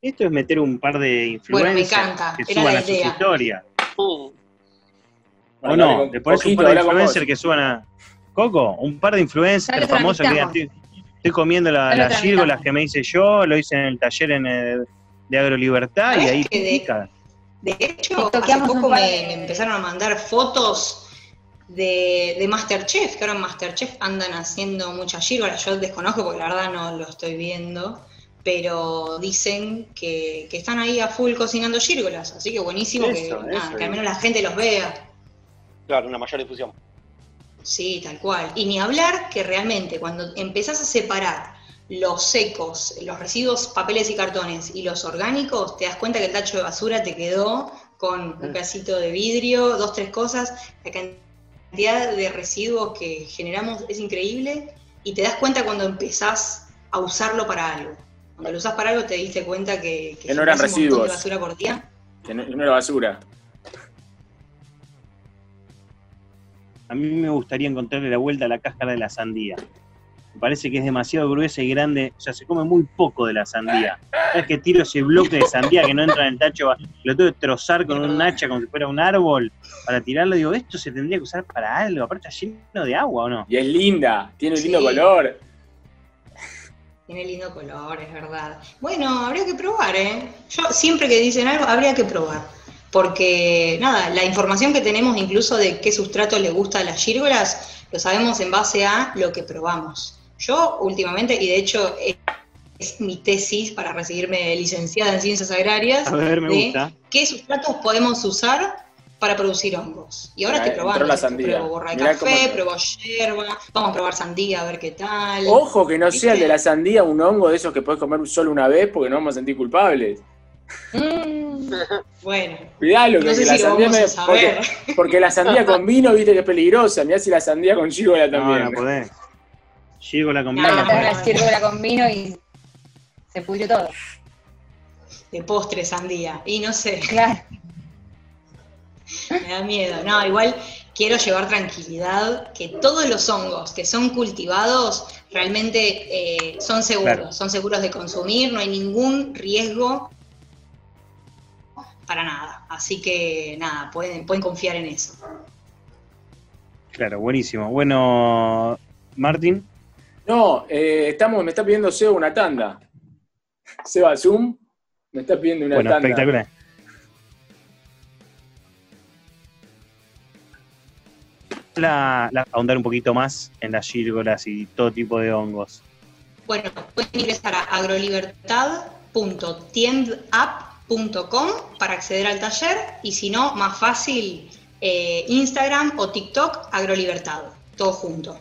Esto es meter un par de influencers Bueno, me encanta, que era suban la a sus idea. historias. ¿O no? Le pones un par de influencers que suban a. Coco, un par de influencers famosos que digan, estoy, estoy comiendo la- las gírgolas que me hice yo, lo hice en el taller en el- de Agrolibertad y ¿Sabés ahí que de- pica. De hecho, hace poco me empezaron a mandar fotos de, de Masterchef, que ahora en Masterchef andan haciendo muchas gírgolas. Yo desconozco porque la verdad no lo estoy viendo, pero dicen que, que están ahí a full cocinando gírgolas. Así que buenísimo que, Eso, nada, eso. que al menos la gente los vea. Claro, una mayor difusión. Sí, tal cual. Y ni hablar que realmente cuando empezás a separar los secos, los residuos, papeles y cartones y los orgánicos, te das cuenta que el tacho de basura te quedó con un pedacito de vidrio, dos, tres cosas. La cantidad de residuos que generamos es increíble y te das cuenta cuando empezás a usarlo para algo. Cuando lo usás para algo te diste cuenta que, Que no eran residuos. de basura por día. Que no, no era basura. A mí me gustaría encontrarle la vuelta a la cáscara de la sandía. Me parece que es demasiado gruesa y grande. O sea, se come muy poco de la sandía. Es que tiro ese bloque de sandía que no entra en el tacho, lo tengo que trozar con un hacha como si fuera un árbol para tirarlo. Digo, esto se tendría que usar para algo. Aparte está lleno de agua, ¿o no? Y es linda, tiene un lindo Sí. color. Tiene lindo color, es verdad. Bueno, habría que probar, ¿eh? Yo siempre que dicen algo, habría que probar. Porque, nada, la información que tenemos incluso de qué sustrato le gusta a las gírgolas, lo sabemos en base a lo que probamos. Yo últimamente, y de hecho es, mi tesis para recibirme licenciada en ciencias agrarias, A ver, me de gusta. qué sustratos podemos usar para producir hongos. Y ahora Mirá, estoy probando. la sandía. Pruebo borra de Mirá café, cómo- pruebo yerba, vamos a probar sandía a ver qué tal. Ojo que no sea el de la sandía un hongo de esos que puedes comer solo una vez porque no vamos a sentir culpables. Mm, bueno, Cuidalo, que, No sé que si la lo sandía vamos me- a saber. porque, porque la sandía con vino, viste que es peligrosa. Mirá si la sandía con No, también. no podés. La No, combina. no, Te no. la círcula con vino y se pudrió todo. de postre sandía. Y no sé, Claro. Me da miedo. No, igual quiero llevar tranquilidad que todos los hongos que son cultivados realmente eh, son seguros, Claro. son seguros de consumir, no hay ningún riesgo para nada. Así que nada, pueden, pueden confiar en eso. Claro, buenísimo. Bueno, Martín, No, eh, estamos, me está pidiendo Seba una tanda. Seba Zoom me está pidiendo una bueno, tanda. espectacular. La, la- ahondar un poquito más en las gírgolas y todo tipo de hongos. Bueno, pueden ingresar a agrolibertad.tiendapp.com para acceder al taller y si no, más fácil, eh, Instagram o TikTok, agrolibertad, todo junto.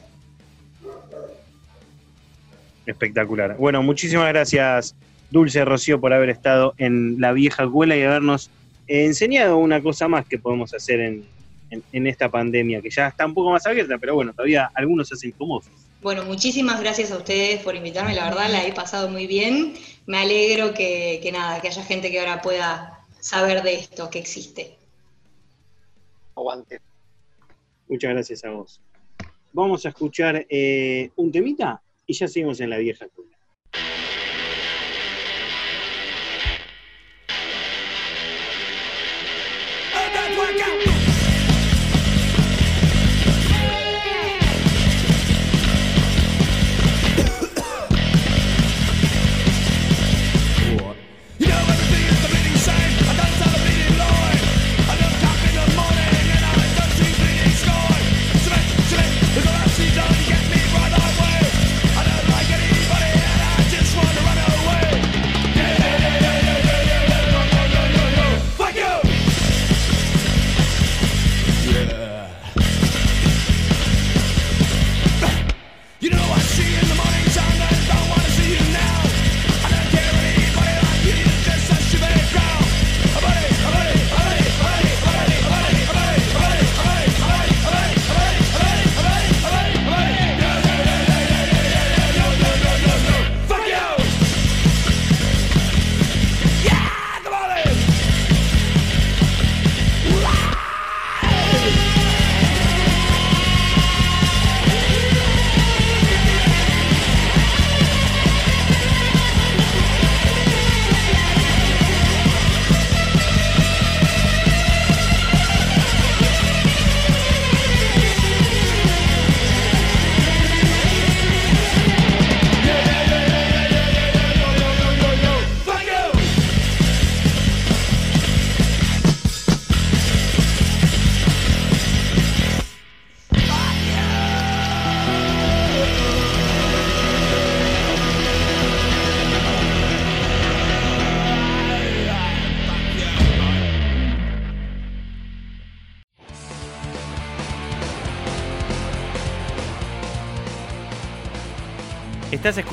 Espectacular. Bueno, muchísimas gracias, Dulce Rocío, por haber estado en la vieja escuela y habernos enseñado una cosa más que podemos hacer en, en- en esta pandemia, que ya está un poco más abierta, pero bueno, todavía algunos se hacen famosos. Bueno, muchísimas gracias a ustedes por invitarme, la verdad la he pasado muy bien. Me alegro que, que nada, que haya gente que ahora pueda saber de esto, que existe. Aguante. Muchas gracias a vos. Vamos a escuchar eh, un temita y ya seguimos en la vieja escuela.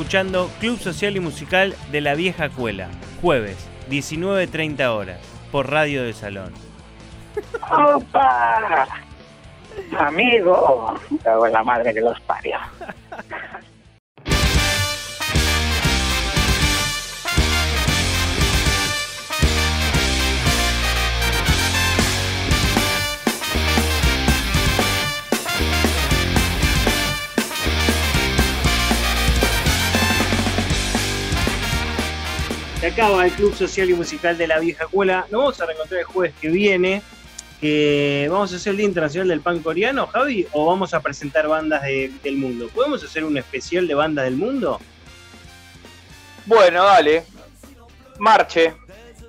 Escuchando Club Social y Musical de la Vieja Cuela, jueves, 19.30 horas, por Radio de Salón. ¡Opa! Amigo, la madre que los parió. Acaba el Club Social y Musical de la Vieja Escuela. Nos vamos a reencontrar el jueves que viene. que vamos a hacer el Día Internacional del Pan Coreano, Javi, o vamos a presentar bandas de- del mundo. ¿Podemos hacer un especial de bandas del mundo? Bueno, dale. Marche.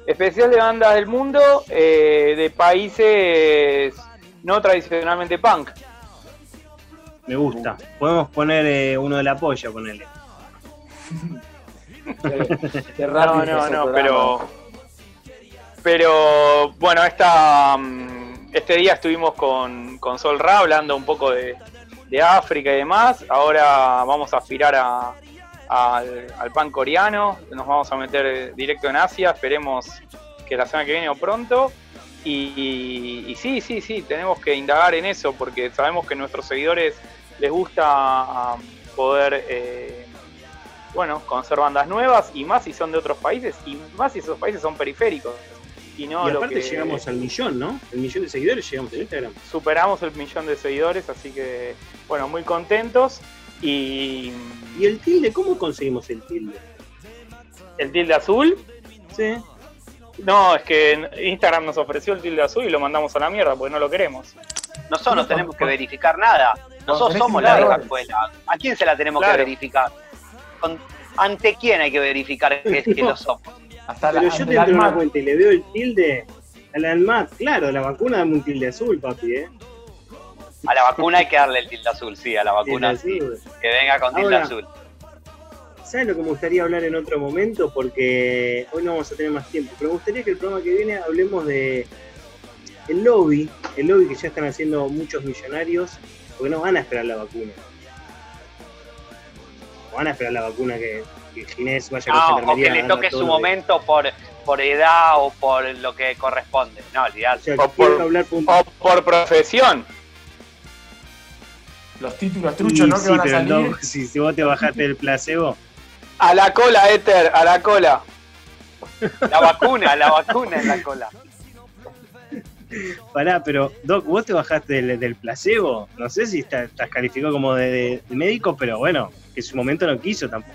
Especial de bandas del mundo eh, de países no tradicionalmente punk. Me gusta. Podemos poner eh, uno de la polla, No, no, no, pero. Pero bueno, esta, mm, este día estuvimos con, con Sol Ra hablando un poco de, de África y demás. Ahora vamos a aspirar a, al, al pan coreano. Nos vamos a meter directo en Asia. Esperemos que la semana que viene o pronto. Y, y- y sí, sí, sí, tenemos que indagar en eso porque sabemos que a nuestros seguidores les gusta ah, poder. eh, bueno, conocer bandas nuevas y más si son de otros países y más si esos países son periféricos. Y no y lo aparte que llegamos al millón, ¿no? El millón de seguidores llegamos en Instagram. superamos el millón de seguidores, así que bueno, muy contentos y ¿Y el tilde? ¿Cómo conseguimos el tilde? el tilde azul. Sí. No, es que Instagram nos ofreció el tilde azul y lo mandamos a la mierda porque no lo queremos. Nosotros no tenemos que verificar nada. Nosotros somos la vieja escuela. ¿A quién se la tenemos Claro. que verificar? Con- ¿Ante quién hay que verificar que, que lo somos? Pero yo te en una cuenta y le veo el tilde al ANMAT. Claro, la vacuna dame un tilde azul, papi, ¿eh? A la vacuna hay que darle el tilde azul, sí, a la vacuna sí. Que venga con tilde Ahora, azul. ¿Sabes lo que me gustaría hablar en otro momento? Porque hoy no vamos a tener más tiempo. Pero me gustaría que el programa que viene hablemos de el lobby. El lobby que ya están haciendo muchos millonarios. Porque no van a esperar la vacuna. Van a esperar la vacuna que, que Ginés vaya con No, o gendarmería que le toque su momento por, por edad o por lo que corresponde. No, olvidate. O por, o por profesión. Los títulos truchos, ¿no? Que sí, van a salir. no, si, si vos te bajaste del placebo, A la cola, Éter, a la cola. La vacuna, la vacuna en la cola. Pará, pero Doc, vos te bajaste del, del placebo. No sé si está- estás calificado como de, de- de médico, pero bueno, que en su momento no quiso tampoco.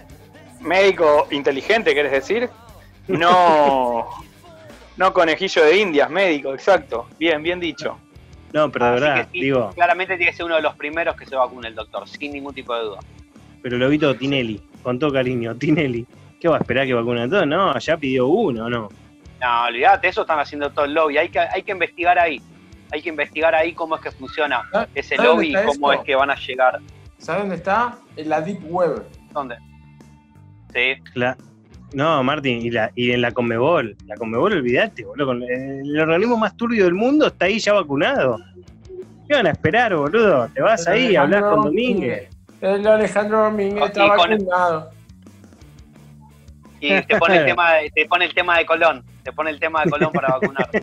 Médico inteligente, ¿querés decir? No. No conejillo de indias, médico, exacto. Bien, bien dicho. No, pero de Así verdad, sí, digo, claramente tiene que ser uno de los primeros que se vacune el doctor, sin ningún tipo de duda. pero lo vi todo Tinelli, con todo cariño, Tinelli. ¿Qué va a esperar que vacune a todos? No, ya pidió uno, ¿no? No, olvídate, eso están haciendo todo el lobby. Hay que, hay que investigar ahí. Hay que investigar ahí cómo es que funciona ese ¿sabes lobby y cómo esto? es que van a llegar. ¿Sabes dónde está? En la Deep Web. ¿Dónde? Sí. La- no, Martín, y, la, y en la Conmebol. La Conmebol, olvídate, boludo. con- El organismo más turbio del mundo está ahí ya vacunado. ¿Qué van a esperar, boludo? Te vas ahí, hablas con Domínguez. El Alejandro Domínguez está vacunado. Y te pone el tema, de- te pone el tema de Colón. Te pone el tema de Colón para vacunar.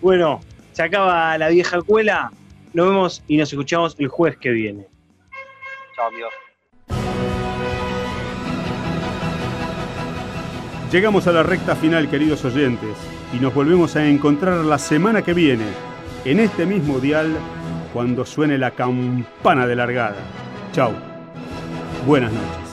Bueno, se acaba la vieja cuela. Nos vemos y nos escuchamos el jueves que viene. Chao, amigos. Llegamos a la recta final, queridos oyentes, y nos volvemos a encontrar la semana que viene, en este mismo dial, cuando suene la campana de largada. Chau. Buenas noches.